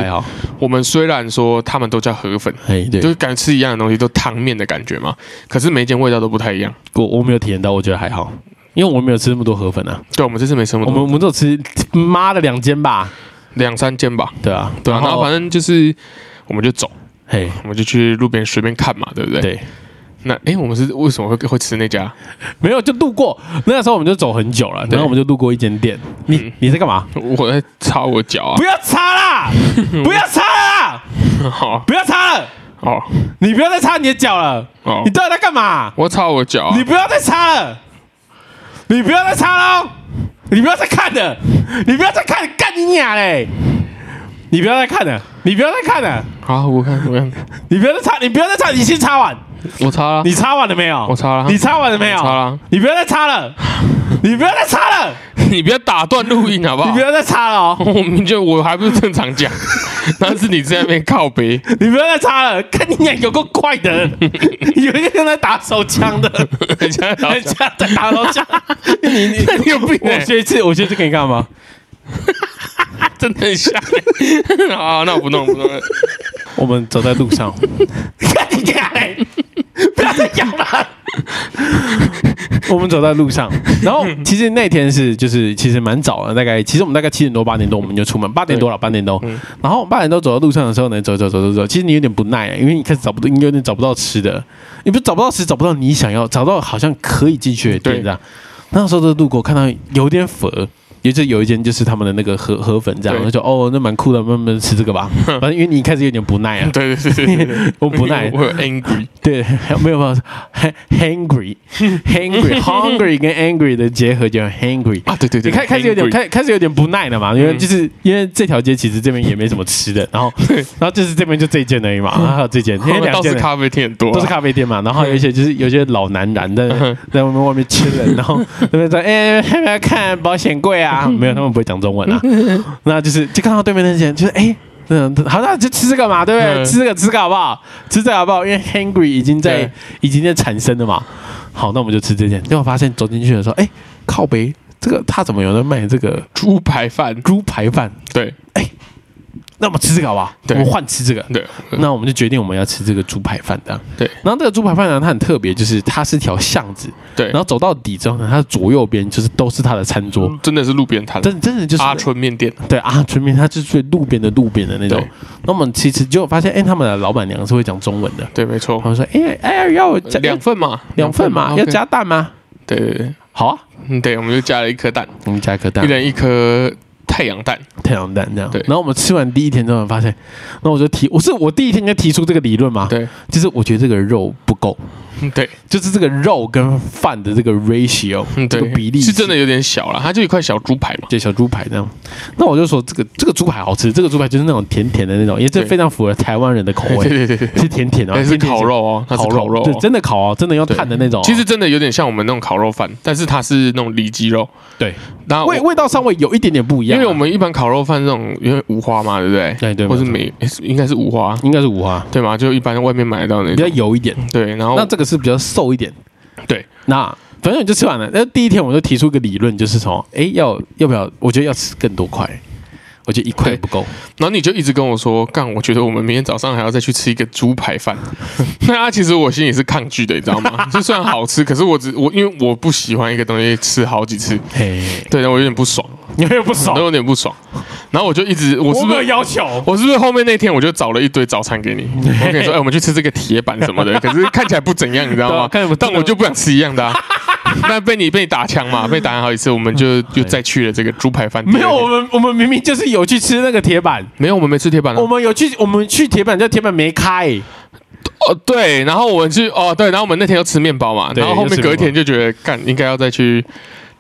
我们虽然说他们都叫河粉，嘿，对，就是感觉吃一样的东西，都汤面的感觉嘛，可是每一间味道都不太一样。我我没有体验到，我觉得还好。因为我们没有吃那么多河粉啊，对，我们这次没吃那么多，我们我们只有吃妈的两间吧，两三间吧，对啊，对啊，然后反正就是我们就走，嘿，我们就去路边随便看嘛，对不对？对。那哎，我们是为什么会会吃那家？没有，就路过。那时候我们就走很久了，然后我们就路过一间店。你你在干嘛？我在擦我脚啊！不要擦啦！不要擦啦！好，不要擦了。哦，你不要再擦你的脚了。哦，你到底在干嘛？我擦我脚。你不要再擦了。你不要再擦了，你不要再看了，你不要再看，干你娘嘞！你不要再看了，你不要再看了。好，我看，我看。你不要再擦，你不要再擦，你先擦完。我擦了。你擦完了没有？我擦了。你擦完了没有？擦了。你不要再擦了。你不要再擦了，你不要打断录音好不好？你不要再擦了哦！我明就我还不是正常讲，但是你在那边靠背，你不要再擦了，看你俩有个怪的，有一个在打手枪的，人家人家在打手枪，你你你有病！我学一次，我学一次给你看吗？真的很像。好，那我不弄不弄了。我们走在路上，看你俩，不要再讲了。我们走在路上，然后其实那天是就是其实蛮早的，大概其实我们大概七点多八点多我们就出门，八点多了八点多，然后八点多走到路上的时候呢，走走走走走，其实你有点不耐，因为你开始找不到，你有点找不到吃的，你不找不到吃，找不到你想要，找到好像可以进去的店这样，那时候的路过看到有点佛。也就有一间就是他们的那个河河粉这样，我就哦，那蛮酷的，慢慢吃这个吧。反正因为你一开始有点不耐啊，对对对对，我不耐，我有 angry，对，没有办法，hungry，hungry，hungry 跟 angry 的结合叫 hungry 啊，对对对，开开始有点开开始有点不耐了嘛，因为就是因为这条街其实这边也没什么吃的，然后然后就是这边就这一间而已嘛，然后还有这间，因为两间。咖啡店多，都是咖啡店嘛，然后有一些就是有些老男人在在外面外面吃人，然后那边在哎要不要看保险柜啊？啊，没有，他们不会讲中文啊。那就是就看到对面那些人，就是哎，嗯，好，那就吃这个嘛，对不对？吃这个，吃这个好不好？吃这个好不好？因为 hungry 已经在已经在产生了嘛。好，那我们就吃这件。结果发现走进去的时候，哎，靠北，这个他怎么有人卖这个猪排饭？猪排饭，对，哎。那我们吃这个好不好？我们换吃这个。对，那我们就决定我们要吃这个猪排饭的。对，然后这个猪排饭呢，它很特别，就是它是条巷子。对，然后走到底之后呢，它左右边就是都是它的餐桌，真的是路边摊，真真的就是阿春面店。对，阿春面，它就是路边的路边的那种。那我们其实就发现，哎，他们的老板娘是会讲中文的。对，没错。他们说，哎哎，要加两份嘛，两份嘛，要加蛋吗？对对对，好啊。嗯，对，我们就加了一颗蛋，我们加一颗蛋，一人一颗。太阳蛋，太阳蛋这样。对，然后我们吃完第一天之后发现，那我就提，我是我第一天就提出这个理论嘛。对，就是我觉得这个肉不够。对，就是这个肉跟饭的这个 ratio，这个比例是真的有点小了。它就一块小猪排嘛，对，小猪排这样。那我就说这个这个猪排好吃，这个猪排就是那种甜甜的那种，也是非常符合台湾人的口味。对对对，是甜甜的，是烤肉哦，它是烤肉，对，真的烤哦，真的要炭的那种。其实真的有点像我们那种烤肉饭，但是它是那种里脊肉。对，然后味味道稍微有一点点不一样，因为我们一般烤肉饭这种因为五花嘛，对不对？对对，或是美应该是五花，应该是五花，对吗？就一般外面买到的比较油一点。对，然后那这个是比较瘦一点。对，那反正你就吃完了。那第一天我就提出一个理论，就是从哎，要要不要？我觉得要吃更多块，我觉得一块不够。然后你就一直跟我说，干，我觉得我们明天早上还要再去吃一个猪排饭。那其实我心里是抗拒的，你知道吗？就虽然好吃，可是我只我因为我不喜欢一个东西吃好几次，对，我有点不爽。你会不爽都？有点不爽。然后我就一直，我是不是？要求，我是不是后面那天我就找了一堆早餐给你？我跟你说，哎、我们去吃这个铁板什么的，可是看起来不怎样，你知道吗？但我就不想吃一样的、啊。那被你被你打枪嘛，被打枪好几次，我们就又再去了这个猪排饭店。没有，我们我们明明就是有去吃那个铁板，没有，我们没吃铁板啊我。们有去我们去铁板，叫铁板没开，哦，对，然后我们去哦，对，然后我们那天要吃面包嘛，然后后面隔一天就觉得干应该要再去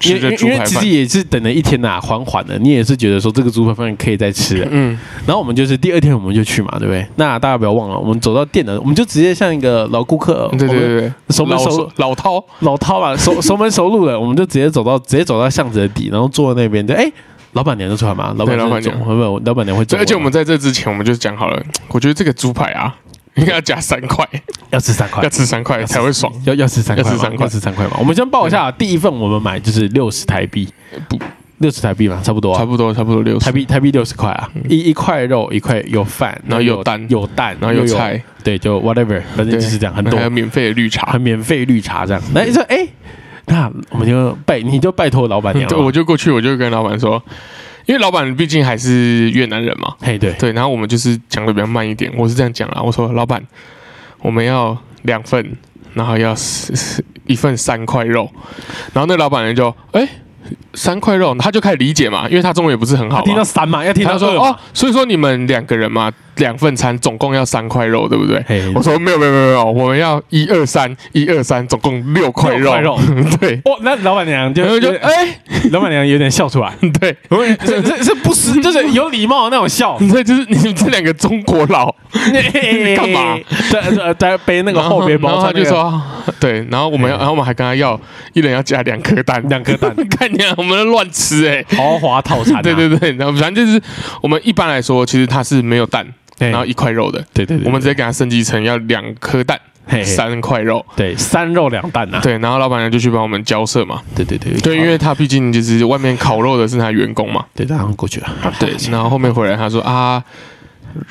因为因为。其实也是等了一天呐、缓缓的，你也是觉得说这个猪排饭可以再吃了。嗯，然后我们就是第二天我们就去嘛，对不对？那大家不要忘了，我们走到店的，我们就直接像一个老顾客，对对对对，熟门熟老饕，老饕嘛，熟熟门熟路的，我们就直接走到直接走到巷子的底，然后坐在那边，就哎，老板娘就出来嘛，老板娘会不会？老板娘会走，而且我们在这之前我们就讲好了，我觉得这个猪排啊，应 该要加三块，要吃三块。要，吃三块才会爽。要要吃三块，要吃三块。要吃三块嘛。我们先报一下，第一份我们买就是六十台币，不。六十台币嘛，差不多啊。差。不多差不多六十。台，币台币六十块啊，一一块肉，一块有饭，然后有蛋有蛋，然后有菜，对，就 whatever，反正，就是这样，很多。还有免费的绿茶。很。免费绿茶这样。那你说，哎，那我们就拜，你就拜托老板娘对，我就过去，我就跟老板说，因为老板毕竟还是越南人嘛，嘿，对，对，然后我们就是讲的比较慢一点，我是这样讲啊，我说老板，我们要两份，然后要一份三块肉，然后那老板人就哎。三块肉，他就开始理解嘛，因为他中文也不是很好听到。三嘛，要听他说哦，所以说你们两个人嘛，两份餐总共要三块肉，对不对？嘿。我说没有没有没有没有，我们要一二三一二三，总共六块肉。肉。对，哦，那老板娘就就哎，老板娘有点笑出来，对，这这是不是，就是有礼貌的那种笑。这就是你们这两个中国佬，你干嘛？在在在背那个后背包，然后他就说，对，然后我们要，然后我们还跟他要，一人要加两颗蛋，两颗蛋，看你啊，我们在乱吃哎、豪华套餐啊。对对对，然后反正就是我们一般来说，其实它是没有蛋，对然后一块肉的，对对对，我们直接给他升级成要两颗蛋，三块肉。对三肉两蛋呐。对，然后老板娘就去帮我们交涉嘛。对对对对，因为他毕竟就是外面烤肉的是他员工嘛。对，然后过去了。对，然后后面回来他说啊，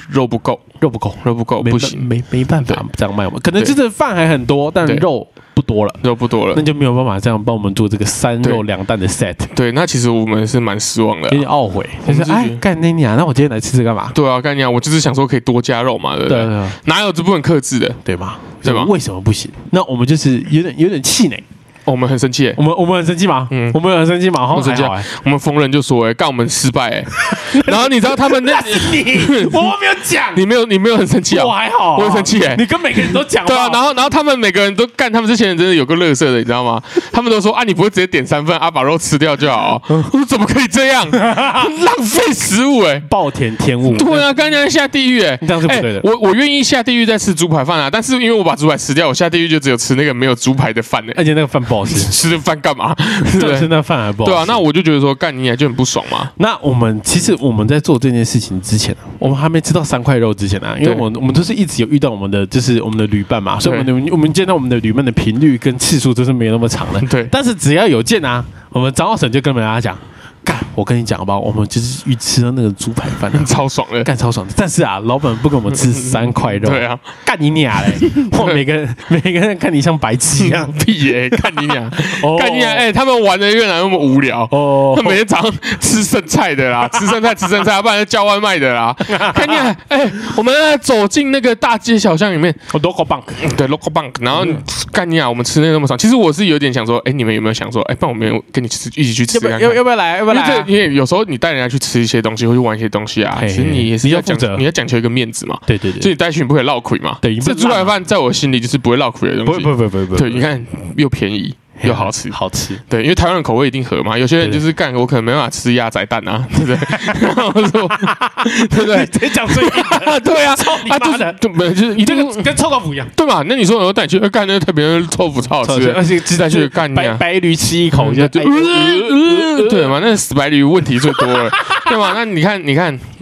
肉不够，肉不够，肉不够，不行，没没办法这样卖我们。可能就是饭还很多，但肉不多了，肉不多了那。就没有办法这样帮我们做这个三肉两蛋的 set，对，那其实我们是蛮失望的有啊。点懊悔。就是哎，干那你啊，那我今天来吃这干嘛？对啊，干你啊！我就是想说可以多加肉嘛，对不对？哪有这部分克制的？对吧？对吧为什么不行？那我们就是有点有点气馁。我们很生气欸，我们我们很生气吗？嗯我们很生气吗？好像生气。我们逢人就说哎，干我们失败哎。然后你知道他们那，你 我没有讲，你没有你没有很生气啊我？还好啊，我很生气哎你跟每个人都讲对啊，然后然后他们每个人都干，他们这些人真的有个乐色的，你知道吗？他们都说啊，你不会直接点三份啊，把肉吃掉就好哦。我说怎么可以这样，浪费食物哎。暴殄天物。对啊，刚才下地狱哎，这样是不对的哎我我愿意下地狱再吃猪排饭啊，但是因为我把猪排吃掉，我下地狱就只有吃那个没有猪排的饭哎。而且那个饭不好 吃，吃这饭干嘛？对不对，是？那饭还不好吃。对啊，那我就觉得说干你也就很不爽嘛。那我们其实我们在做这件事情之前，我们还没吃到三块肉之前啊，因为对我我们都是一直有遇到我们的就是我们的旅伴嘛，所以我们我们见到我们的旅伴的频率跟次数都是没有那么长的。对但是只要有见啊，我们张浩省就跟大家讲，干，我跟你讲好不好？我们就是去吃到那个猪排饭啊。超爽的。干超爽的，但是啊，老板不给我们吃三块肉，对啊，干你俩嘞！哇，每个人每个人看你像白痴一样，屁耶、干你俩，哦看你俩，哎、他们玩的越南那么无聊。哦他每天早上吃剩菜的啦，吃剩菜吃剩菜，不然就叫外卖的啦。看你俩，哎、我们走进那个大街小巷里面，我 local bank，对 local bank，然后干你俩，我们吃的那么爽。其实我是有点想说，哎、你们有没有想说，哎、不然我们跟你吃一起去吃看看要要要不要来？要不要来啊？因为这因为有时候你带人家去吃一些东西，或去玩一些东西啊，其实你也是要讲你要讲求一个面子嘛。对对对，就你带去，你不可以落亏嘛。对这猪排饭在我心里就是不会落亏的东西。不不不不，对，你看又便宜又好吃。好吃。对，因为台湾的口味一定合嘛，有些人就是干，我可能没办法吃鸭仔蛋啊，对不对？然后我说，对不对？直接讲最硬的，对啊，臭你妈的对，没有就是一这定个跟臭豆腐一样，对嘛？那你说我带你去呃干那个特别的豆腐超好吃的，而且鸡蛋去干你啊！白白驴吃一口就就哎呃对嘛？那死白驴问题最多了，对嘛？那你看，你看这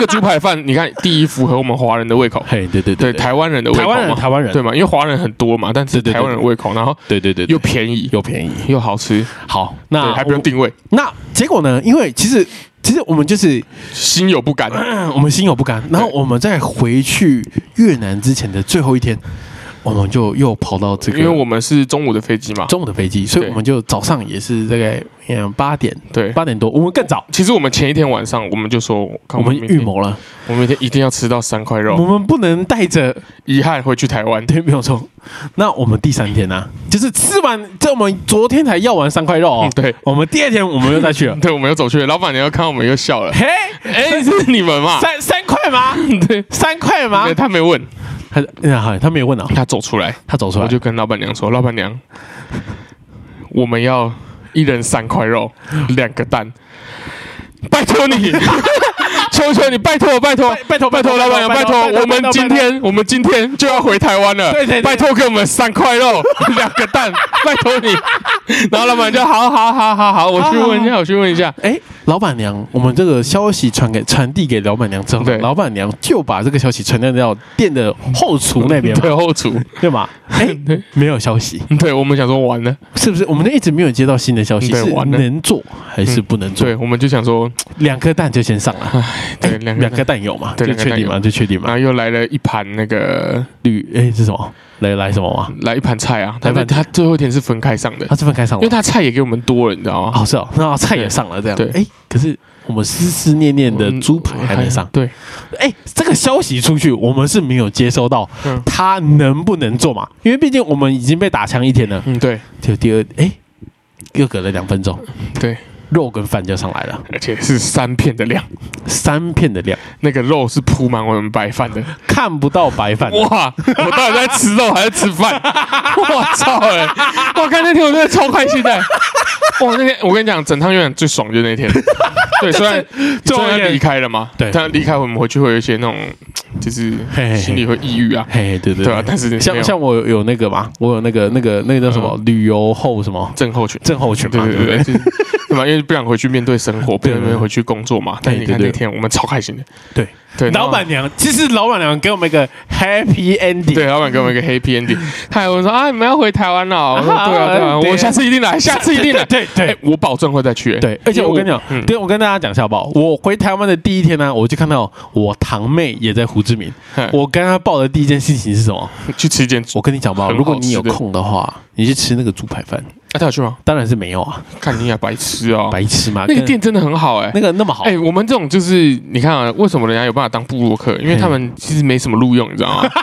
个猪排饭，你看第一符合我们华人的胃口，嘿，对对对台湾人的胃口台湾人嘛，台湾人对嘛？因为华人很多嘛，但是台湾人胃口，然后对对对，又便宜又便宜。又好吃，好，那还不用定位，那结果呢？因为其实其实我们就是心有不甘。嗯 我们心有不甘，然后我们在回去越南之前的最后一天，我们就又跑到这个，因为我们是中午的飞机嘛，中午的飞机，所以我们就早上也是大概嗯八点对。八点多，我们更早，其实我们前一天晚上我们就说，我们预，谋了，我们明天一定要吃到三块肉我，们不能带着，遗憾回去台湾。对，没有错。那我们第三天呢、就是吃完，这我们昨天才要完三块肉哦嗯，对我们第二天我们又再去了，对，我们又走去了，老板娘又看到我们又笑了。嘿，哎，是你们嘛？三 三块吗？对，三块吗对？他没问，他他没有问啊，他走出来，他走出来。我就跟老板娘说：“老板娘，我们要一人三块肉，两个蛋，拜托你，求求你，拜托拜托拜托拜托老板娘，拜托，我们今天我们今天就要回台湾了，拜托给我们三块肉，两个蛋，拜托你。”然后老板就好好好好好，我去问一下，我去问一下。哎，老板娘，我们这个消息传给传递给老板娘之后，老板娘就把这个消息传递到店的后厨那边，对后厨，对吗？哎，没有消息，对我们想说完了，是不是？我们就一直没有接到新的消息，是完能做还是不能做对？我们就想说，两颗蛋就先上了，对哎两个两颗蛋有嘛？就确定吗？有就确定嘛？然后又来了一盘那个绿哎是什么？来来什么吗？来一盘菜啊，但是来一盘他最后一天是分开上的，他是分开上吗？因为他菜也给我们多了，你知道吗？好是哦，那菜也上了这样。对哎，可是我们思思念念的猪排还没上。对，哎，这个消息出去，我们是没有接收到嗯他能不能做嘛？因为毕竟我们已经被打枪一天了。嗯对就第二哎，又隔了两分钟，对，肉跟饭就上来了，而且是三片的量，三片的量，那个肉是铺满我们白饭的，看不到白饭。哇！我到底在吃肉还是吃饭？我操！哎，我看那天我真的超开心的。哇，那天我跟你讲，整趟游览最爽就是那天。对，虽然最后一天虽然离开了嘛，对但离开我们回去会有一些那种，就是心里会抑郁啊，嘿，对对对啊。但是像像我有有那个嘛，我有那个那个那个叫什么旅游后什么症候群，症候群嘛，对对对对，对不对？就是 对吧？因为不想回去面对生活，不想回去工作嘛。但你看那天我们超开心的，对对，老板娘，其实老板娘给我们一个 happy ending，对，老板给我们一个 happy ending，他还问说啊，你们要回台湾了？我说啊对啊，对啊，我下次一定来，下次一定来。对对哎，我保证会再去。哎对，而且我跟你讲，嗯，对我跟大家讲一下好不好？我回台湾的第一天呢，我就看到我堂妹也在胡志明。我跟她报的第一件事情是什么？去吃一间，我跟你讲吧，如果你有空的话，你去吃那个猪排饭。啊，他有去吗？当然是没有啊，看你也白痴哦，白痴嘛。那个店真的很好哎。那个那么好，哎，我们这种就是你看啊，为什么人家有办法当部落客？因为他们其实没什么录用，你知道吗？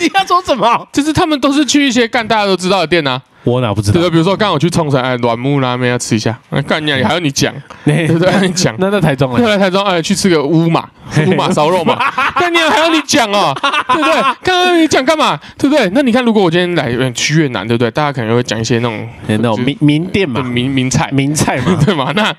你要说什么？就是他们都是去一些干大家都知道的店啊，我哪不知道对？比如说刚刚我去冲绳，哎，软木拉面要吃一下，哎干你啊，还要你讲，对对不对？你讲。那在台中再了，来台中，哎，去吃个乌马乌马烧肉嘛，干你啊还要你讲哦，对不对？刚刚你讲干嘛？对不对？那你看，如果我今天来呃去越南，对不对？大家可能会讲一些那种那种名名店嘛，名名菜，名菜嘛。对嘛？那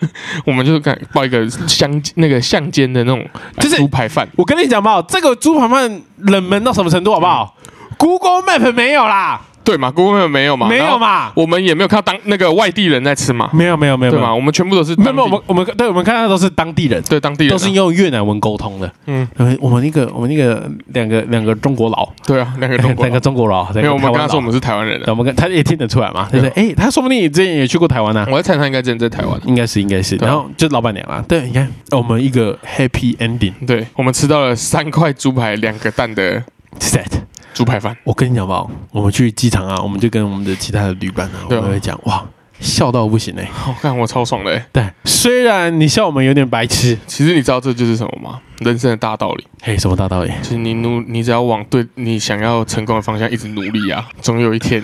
我们就敢报一个乡那个巷间的那种就是猪排饭，我跟你讲吧，这个猪排饭冷门到什么程度，好不好？Google Map 没有啦，对嘛？Google 没有嘛？没有嘛？我们也没有看到当那个外地人在吃嘛，没有没有没有对嘛？？我们全部都是没有我们我们对我们看到都是当地人，对当地人啊都是用越南文沟通的。嗯，我们那个我们那个两个两个中国佬，对啊，两个中国 两个中国佬，因为，我们跟他说我们，是台湾人的，我们跟他也听得出来嘛，对不对？哎，他说不定你之前也去过台湾呢。我在猜他应该之前在台湾。应该是，应该是，然后就老板娘啊，对，你看我们一个 happy ending 对，我们吃到了三块猪排两个蛋的 set。猪排饭，我跟你讲吧，我们去机场啊，我们就跟我们的其他的旅伴啊，我们会讲哇，笑到不行哎、我看我超爽的欸。对，虽然你笑我们有点白痴，其实你知道这就是什么吗？人生的大道理，嘿，什么大道理？就是你努，你只要往对你想要成功的方向一直努力啊，总有一天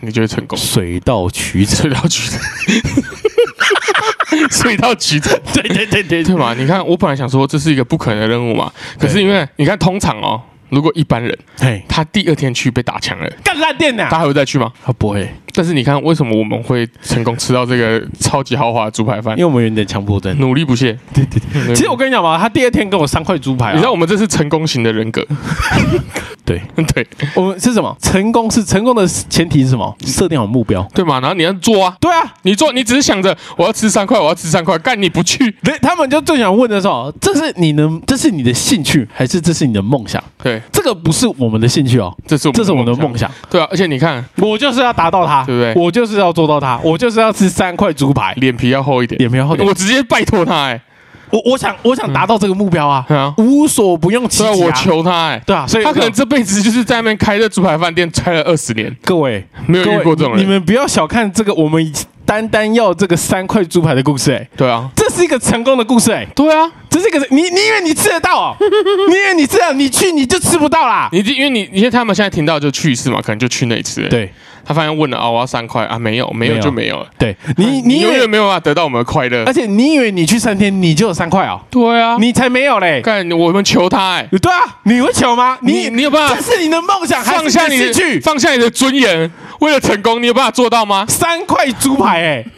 你就会成功。水到渠成。水到渠成，水到渠成，对对对对对嘛？你看，我本来想说这是一个不可能的任务嘛，可是因为你看，通常哦，如果一般人嘿，他第二天去被打枪了，干烂店呐、他还会再去吗？他不会，但是你看，为什么我们会成功吃到这个超级豪华的猪排饭因？为我们有点强迫症。努力不懈。对对对其实我跟你讲嘛，他第二天跟我三块猪排、啊，你知道我们这是成功型的人格，对，对我们是什么？成功是成功的前提是什么？设定好目标。对嘛？然后你要做啊，对啊，你做，你只是想着我要吃三块，我要吃三块，干你不去，对，他们就最想问的时候，这是你能，这是你的兴趣，还是这是你的梦想？对，这个不是我们的兴趣哦，这是我们这是我们的梦想。对啊，而且你看我就是要达到它，对不对？我就是要做到他，我就是要吃三块猪排，脸皮要厚一点，脸皮要厚点。我直接拜托他哎、我我想我想达到这个目标啊，无所不用其极啊。我求他哎，对啊，所以他可能这辈子就是在那边开的猪排饭店开了二十年，各位没有遇过这种人。你们不要小看这个，我们单单要这个三块猪排的故事，哎，对啊，这是一个成功的故事，哎，对啊，这是一个你你以为你吃得到哦？你以为你吃得到？你去你就吃不到啦。你因为你因为他们现在听到就去一次嘛，可能就去那一次。，对他发现问了啊，我要三块啊，没有，没有就没有了。对，你你永远没有办法得到我们的快乐而。且你以为你去三天你就有三块哦？对啊，你才没有嘞！看我们求他哎，对啊，你会求吗？你你有办法这是你的梦想，还是放下你的去放下你的尊严，为了成功，你有办法做到吗？三块猪排？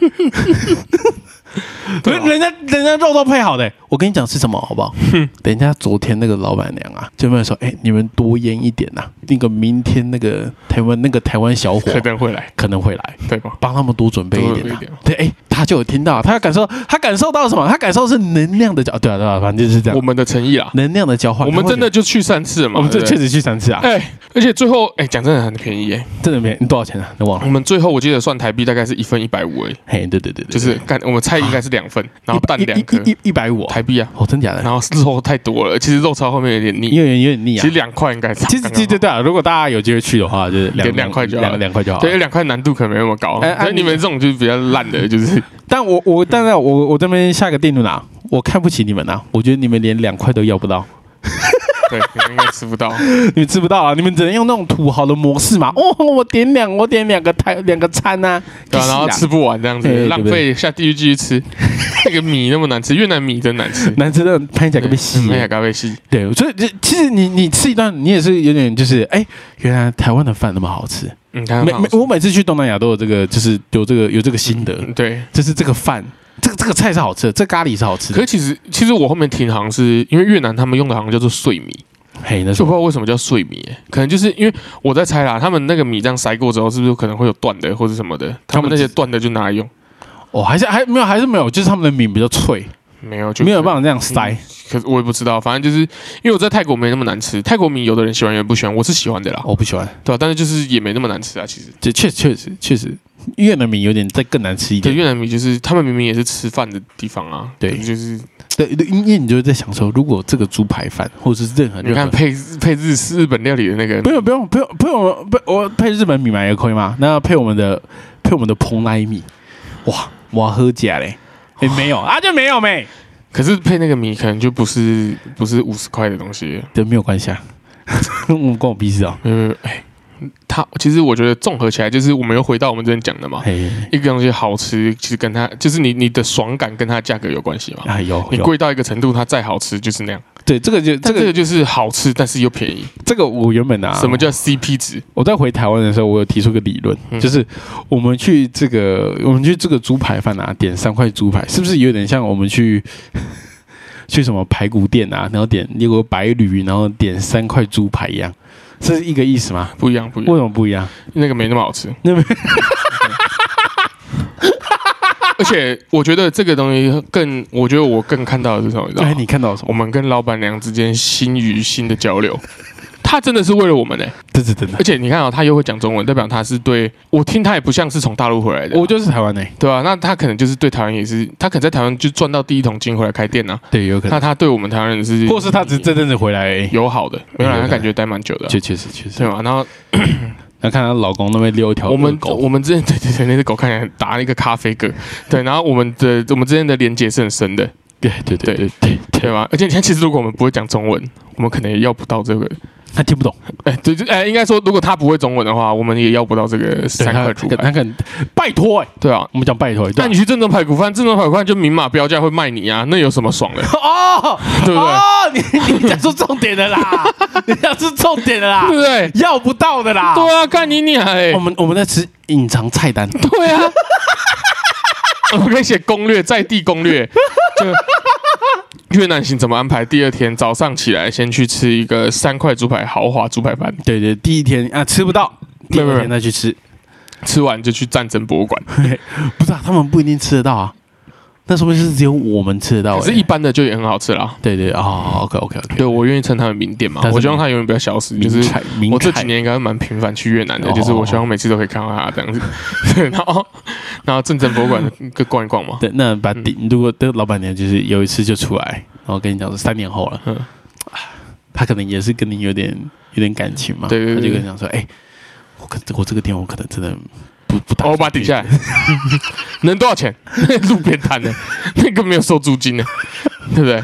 哎，人家人家肉都配好的，我跟你讲是什么好不好？哼等一下昨天那个老板娘啊，就问说，哎，你们多腌一点呐，那个明天那个台湾那个台湾小伙可能会来，可能会来。对吧？帮他们多准备一点啊多准备一点！对，哎，他就有听到，他感受，他感受到什么？他感受是能量的交，对啊，对啊，反正就是这样，我们的诚意啊，能量的交换。我们真的就去三次了得，嘛。我们这确实去三次啊，哎，而且最后哎，讲真的很便宜哎，真的没你多少钱啊？你忘了我？们最后我记得算台币大概是一份一百五哎，嘿，对对对对，就是干我们菜应该是两份，然后蛋一两一一百五台币啊，哦，真假的？然后肉太多了，其实肉超后面有点腻，因为有点腻啊。其实。两块应该差其实刚刚好。其实对啊，如果大家有机会去的话，就是两两两块就好两块就好。对，两块难度可能没那么高，所以你们这种就是比较烂的，就是。但我我但是我我这边下个定论啊，我看不起你们啊，我觉得你们连两块都要不到，对，你们应该吃不到。你们吃不到啊，你们只能用那种土豪的模式嘛。哦，我点两我点两个台两个餐呐，对啊，然后吃不完这样子，浪费下地狱继续吃。那个米那么难吃，越南米真难吃，难吃的拍起来个被吸嗯耶。咖啡西，对，所以这其实你你吃一段，你也是有点就是，哎，原来台湾的饭那么好吃。嗯，它每每我每次去东南亚都有这个，就是有这个有这个心得，嗯对。就是这个饭，这个这个菜是好吃的，这咖喱是好吃的。可是其实其实我后面听好像是因为越南他们用的好像叫做碎米，嘿，那就不知道为什么叫碎米、欸可能就是因为我在猜啦，他们那个米这样筛过之后，是不是可能会有断的或者什么的？他们那些断的就拿来用，哦，还是还没有，还是没有，就是他们的米比较脆，没有就。没有办法这样塞。可是我也不知道，反正就是因为我在泰国没那么难吃，泰国米有的人喜欢，有人不喜欢，我是喜欢的啦，我不喜欢，对吧、但是就是也没那么难吃啊，其实。这确确实确实，越南米有点再更难吃一对，点。越南米就是他们明明也是吃饭的地方啊，对就是对，因为你就在想说，如果这个猪排饭或者是任何你看配配日日本料理的那个不，用不用不用不用不我配日本米买也可以吗？那配我们的配我们的蓬莱米，哇，我喝假嘞，哎没有啊就没有没，可是配那个米可能就不是不是五十块的东西。对，没有关系啊，我 关我屁事哦。没有没有，哎，它其实我觉得综合起来，就是我们又回到我们之前讲的嘛，一个东西好吃，其实跟它就是你你的爽感跟它的价格有关系嘛。啊有有，你贵到一个程度，它再好吃就是那样。对这个就这个但这个就是好吃，但是又便宜。这个我原本啊，什么叫 CP 值？我在回台湾的时候，我有提出个理论，嗯就是我们去这个我们去这个猪排饭啊，点三块猪排，是不是有点像我们去 去什么排骨店啊，然后点有个白驴，然后点三块猪排一样，这是一个意思吗？不一样，不一样为，什么不一样？那个没那么好吃。那没而且我觉得这个东西更，我觉得我更看到的是什么？你知道哎，吗？你看到什么？我们跟老板娘之间心与心的交流，他真的是为了我们呢、真的而，且你看啊、他又会讲中文，代表他是对我听他也不像是从大陆回来的啊、我就是台湾呢，对吧、那他可能就是对台湾也是，他可能在台湾就赚到第一桶金回来开店啊。对，有可能，那他对我们台湾人是，或是他只是这阵子回来而已，友好的，没有啦，有可能他感觉待蛮久的啊、确确实确实对，嘛？然后然后看她老公那边溜一条我们狗，我们之前对对对，那只狗看起来很大，一个咖啡嗝，对，然后我们的我们之间的连接是很深的，对对对对对对吧？而且你看，其实如果我们不会讲中文，我们可能也要不到这个，他听不懂，哎，对，就哎，应该说，如果他不会中文的话，我们也要不到这个对三他块猪排，他肯拜托哎，对啊。我们讲拜托，那你去正宗排骨饭，正宗排骨饭就明码标价会卖你啊，那有什么爽的，哦，对不对？哦，你你讲出重点的啦，你讲出重点的啦对，不对？要不到的啦。对啊，干你你哎我！们我们在吃隐藏菜单，对啊，我们可以写攻略，在地攻略。就越南行怎么安排？第二天早上起来，先去吃一个三块猪排豪华猪排饭，对对，第一天啊吃不到，第二天再去吃，吃完就去战争博物馆。不是啊，他们不一定吃得到啊，那说明是只有我们吃得到、欸。可是，一般的就也很好吃啦。对对哦，OK OK OK，对我愿意称它为名店嘛我希望它永远不要消失。就是我这几年应该蛮频繁去越南的，哦就是我希望每次都可以看到它这样子。对，然后然后正正博物馆跟逛一逛嘛。对，那把顶如果的老板娘就是有一次就出来，然后跟你讲说三年后了，嗯他可能也是跟你有点有点感情嘛，对对对他就跟你讲说，哎，我可我这个店我可能真的不不打我把它顶下来，能多少钱？路边摊呢，那个没有收租金呢，对不对？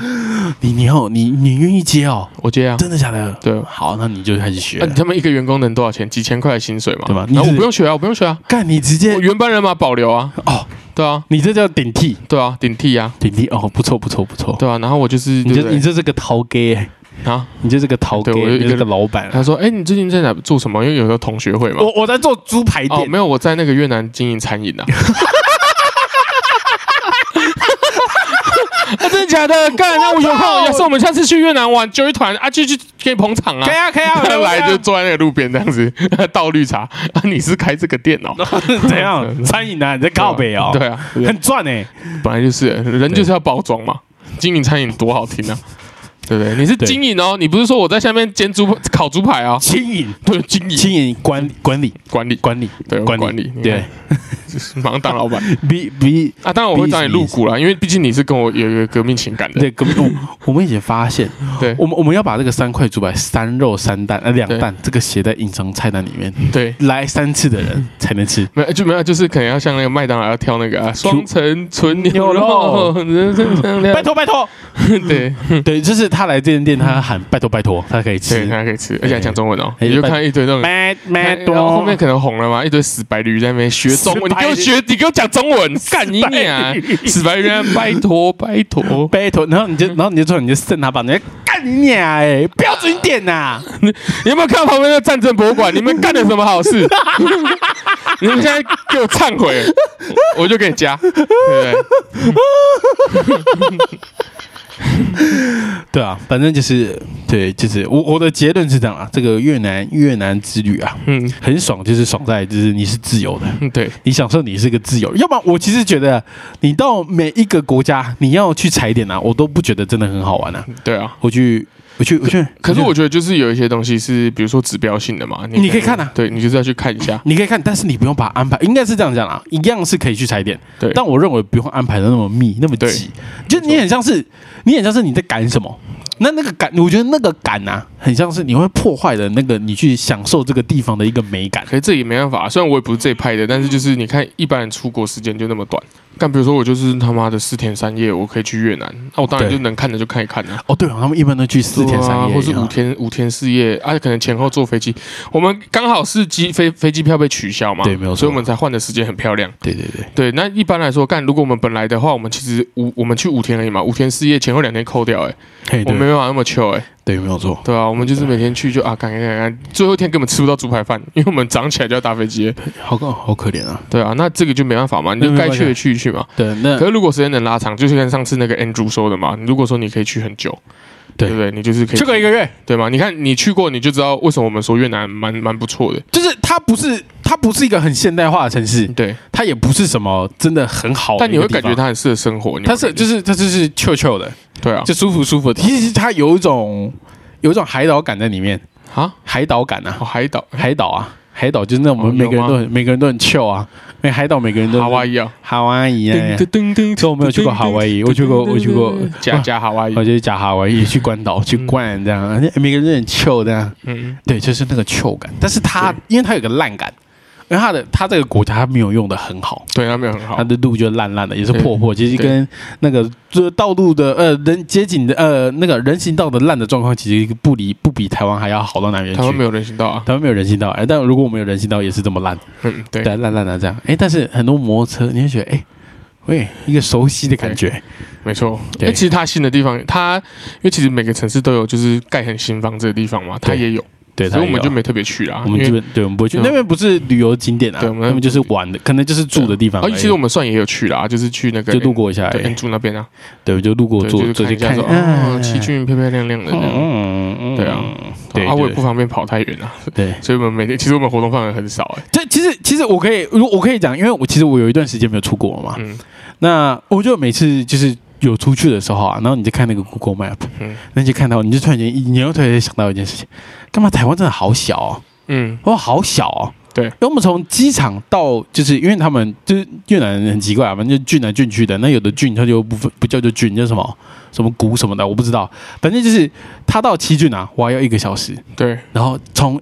你你要你你愿意接哦？我接啊。真的假的？对好，那你就开始学啊，他们一个员工能多少钱？几千块的薪水嘛，对吧然后我不用学啊，我不用学啊，干你直接我原班人马保留啊。哦，对啊，你这叫顶替对啊，顶替啊，顶替哦，不错不错不错，对啊。然后我就是，你就对不对你这是个陶给，啊，你就是个陶给，对我有一个老板。他说：“哎，你最近在哪做什么？因为有时候同学会嘛。”我我在做猪排哦，店，没有，我在那个越南经营餐饮啊。啊，真的假的？干，那我有空，要是我们下次去越南玩，揪一团啊，就去可以捧场啊可以。啊可以啊，他 来就就坐在那个路边这样子 倒绿茶啊！你是开这个店哦？怎样？餐饮啊，你在靠北哦，对啊，很赚哎，本来就是人就是要包装嘛，经营餐饮多好听啊，对不对？你是经营哦，你不是说我在下面煎猪烤猪排啊？经营。对，经营。经营管管理。管理，管理。对管管理，对，马上当老板比比啊！当然我会找你入股啦，因为毕竟你是跟我有一个革命情感的。对，革命我 我们已经发现，对我们我们要把这个三块猪排三肉三蛋呃两蛋这个写在隐藏菜单里面，对，来三次的人才能吃。没有就没有，就是可能要像那个麦当劳要挑那个啊双层纯牛牛肉，拜 托拜托，对对，就是他来这间店，他喊拜托拜托，他可以对，吃。他可以吃，而且还讲中文哦，哎你就看一堆那种。拜拜然后后，面可能红了嘛，一堆死白驴在那边学中文，给我学，你给我讲中文，干你娘！死白人，拜托拜托，拜托，然后你就然后你就说你就剩他吧，你就干你娘哎，标准点呐！你有没有看到旁边的战争博物馆？你们干了什么好事？你们现在给我忏悔，我我就给你加，对不对？对啊，反正就是对，就是我我的结论是这样啊，这个越南越南之旅啊，嗯很爽，就是爽在就是你是自由的，嗯，对，你享受你是个自由人。要不然我其实觉得你到每一个国家你要去踩点啊，我都不觉得真的很好玩啊。对啊。我去我去我去，可是我觉得就是有一些东西是，比如说指标性的嘛，你可以看啊。对你就是要去看一下，你可以看，但是你不用把它安排，应该是这样讲啊，一样是可以去踩点，对，但我认为不用安排的那么密那么对挤，就你很像是你很像是你在赶什么。那那个赶，我觉得那个赶啊，很像是你会破坏了那个你去享受这个地方的一个美感。可是这也没办法，虽然我也不是这一派的，但是就是你看一般人出国时间就那么短，但比如说我就是他妈的四天三夜，我可以去越南，那我当然就能看的就看一看啊。哦，对哦，他们一般都去四天三夜，啊或是五天五天四夜啊，可能前后坐飞机，我们刚好是机飞飞机票被取消嘛，对没有错。所以我们才换的时间很漂亮。对对对，对，那一般来说，干如果我们本来的话，我们其实五我们去五天而已嘛，五天四夜前后两天扣掉、欸，嘿对。我们没办法那么糗，哎，对，没有错。对啊，我们就是每天去就啊干干干干，最后一天根本吃不到猪排饭，因为我们早上起来就要搭飞机，好可好可怜啊！对啊，那这个就没办法嘛，你就该去的去一去嘛。对，那可是如果时间能拉长，就是跟上次那个 Andrew 说的嘛，如果说你可以去很久，对。对不对？你就是可以去个一个月，对吗？你看你去过，你就知道为什么我们说越南蛮蛮不错的。就是它不是它不是一个很现代化的城市，对，它也不是什么真的很好的但你会感觉它很适合生活。它是就是它就是 chill chill 的，对啊。就舒服舒服。的。其实它有一种有一种海岛感在里面，啊，海岛感啊，哦海岛海岛啊，海岛就是那种我们哦每个人都很每个人都很 chill 啊，因为海岛每个人都夏威夷啊，夏威夷哎噔，噔噔所以我没有去过夏威夷，我去过我去过加加夏威夷。我，就是假夏威夷去关岛去逛这样，每个人都很 chill 这样。嗯，对，就是那个 chill 感，但是它对。因为它有个烂感，因为它的它这个国家它没有用的很好，对，它没有很好。它。的路就烂烂的，也是破破，其实跟那个就是道路的呃人街景的呃那个人行道的烂的状况，其实不离不比台湾还要好到哪边去。台湾没有人行道啊，台湾没有人行道，哎，但如果我们有人行道，也是这么烂，嗯，对，烂烂的这样，哎，但是很多摩托车，你会觉得，哎，喂，一个熟悉的感觉，没错。对。哎，其实它新的地方，它因为其实每个城市都有就是盖很新房子的地方嘛，它也有，对，所以我们就没特别去啊。我们因为这边对，我们不会去。嗯那边，不是旅游景点啊，对我们那边就是玩的，可能就是住的地方而且，其实我们算也有去啦，就是去那个就路过一下对住那边啊，对，就路过就是坐去看看一下说，哦，嗯奇骏漂漂亮亮的。嗯嗯，对啊，对，啊，我也不方便跑太远啊，对。所以我们每天其实我们活动范围很少哎。这其实其实我可以，如我可以讲，因为我其实我有一段时间没有出国嘛。嗯。那我就每次就是有出去的时候啊，然后你就看那个 Google Map，嗯。那你就看到，你就突然间，你又突然间想到一件事情，干嘛？台湾真的好小哦，嗯，哇，好小哦。对。因为我们从机场到，就是因为他们就是越南人很奇怪啊，反正就郡来郡去的，那有的郡它就不分不叫做郡，叫什么什么谷什么的，我不知道。反正就是他到七郡啊，哇，要一个小时，对，然后从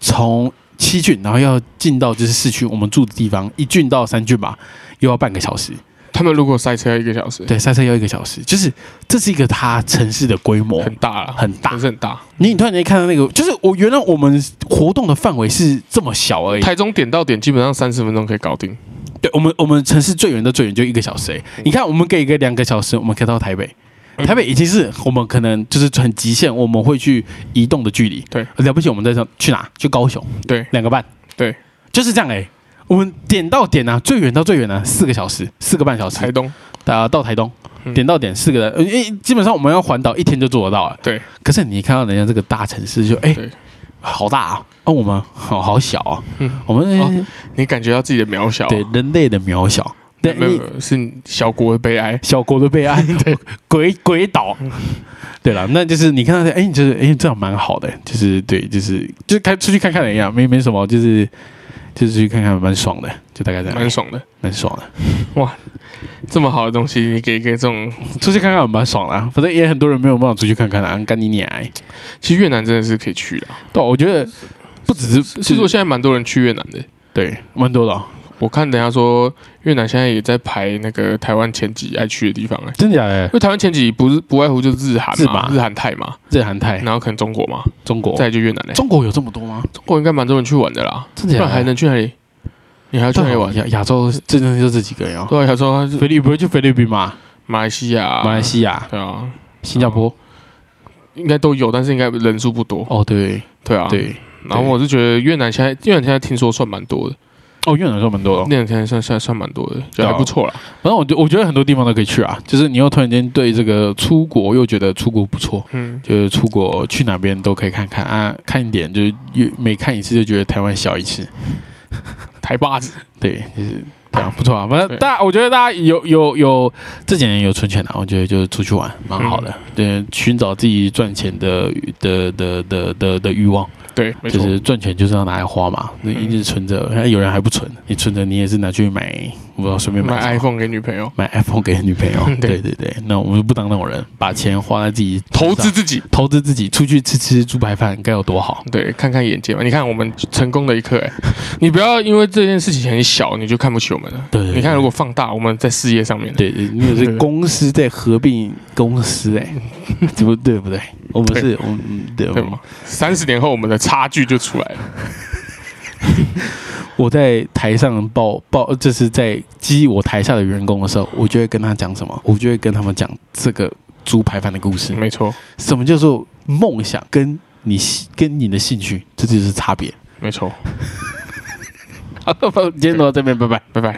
从七郡，然后要进到就是市区我们住的地方，一郡到三郡吧，又要半个小时。他们如果塞车要一个小时，对，塞车要一个小时，就是这是一个它城市的规模很大了，很大城。市很大。你你突然间看到那个，就是我原来我们活动的范围是这么小而已。台中点到点基本上三十分钟可以搞定。对我们我们城市最远的最远就一个小时哎、你看我们给一个两个小时，我们可以到台北。嗯台北已经是我们可能就是很极限，我们会去移动的距离。对，了不起，我们在这去哪？去高雄，对两个半，对，就是这样哎、我们点到点啊，最远到最远呢、四个小时，四个半小时。台，东。啊，到台东，嗯。点到点四个，呃因为基本上我们要环岛一天就做得到了。对。可是你看到人家这个大城市就，哎、好大啊，啊，我们好好小啊，嗯。我们、哦你感觉到自己的渺小。对人类的渺小，对你没有是小国的悲哀。小国的悲哀，对，鬼鬼岛。对了，那就是你看到，哎，你就是哎，这样蛮好的，就是对，就是就是开出去看看的一样，没没什么，就是就是去看看，蛮爽的，就大概这样，蛮爽的，蛮爽的，哇这么好的东西，你给给这种，出去看看蛮爽的啊，反正也很多人没有办法出去看看啊，干你娘欸！其实越南真的是可以去的。对，我觉得不只是，其实我现在蛮多人去越南的。对，蛮多的哦，我看人家说越南现在也在排那个台湾前几爱去的地方哎、真假的因？为台湾前几不是不外乎就是日韩嘛，日韩泰嘛，日韩泰、然后可能中国嘛，中国再，就越南嘞、中国有这么多吗？中国应该蛮多人去玩的啦，真假的？不然还能去哪里？你还要去哪里玩？亚亚洲真的就这几个人哦。对啊，想说他是菲律宾就菲律宾嘛，马来西亚、马来西亚、对啊，新加坡。应该都有，但是应该人数不多。哦，对对啊，。对，然后我是觉得越南现在，越南现在听说算蛮多的，哦，越南算蛮多的哦。越南算算算蛮多的，觉对啊得还不错啦。反正我觉我觉得很多地方都可以去啊，就是你又突然间对这个出国又觉得出国不错，嗯，就是出国去哪边都可以看看啊，看一点就是越每看一次就觉得台湾小一次，台巴子，对，就是对啊，不错啊。反正大家我觉得大家有有有这几年有存钱的、我觉得就是出去玩蛮好的，嗯对，寻找自己赚钱的的的的的的欲望，对，没错，就是赚钱就是要拿来花嘛，那一直存着，有人还不存，你存着你也是拿去买，我不知道随便买买什么 iPhone 给女朋友，买 iPhone 给女朋友。对对对对，那我们就不当那种人，把钱花在自己投资自己，投资自己，出去吃吃猪排饭该有多好。对，看看眼界嘛。你看我们成功的一刻，哎，你不要因为这件事情很小，你就看不起我们了。对你看如果放大，我们在事业上面，对对，你是公司在合并公司哎、怎么对不对？我们是我们对吗？三十年后，我们的差距就出来了。我在台上报报，就是在激我台下的员工的时候，我就会跟他讲什么？我就会跟他们讲这个猪排饭的故事。没错，什么叫做梦想？跟你跟你的兴趣，这就是差别。没错。好，今天到这边，拜拜。拜拜。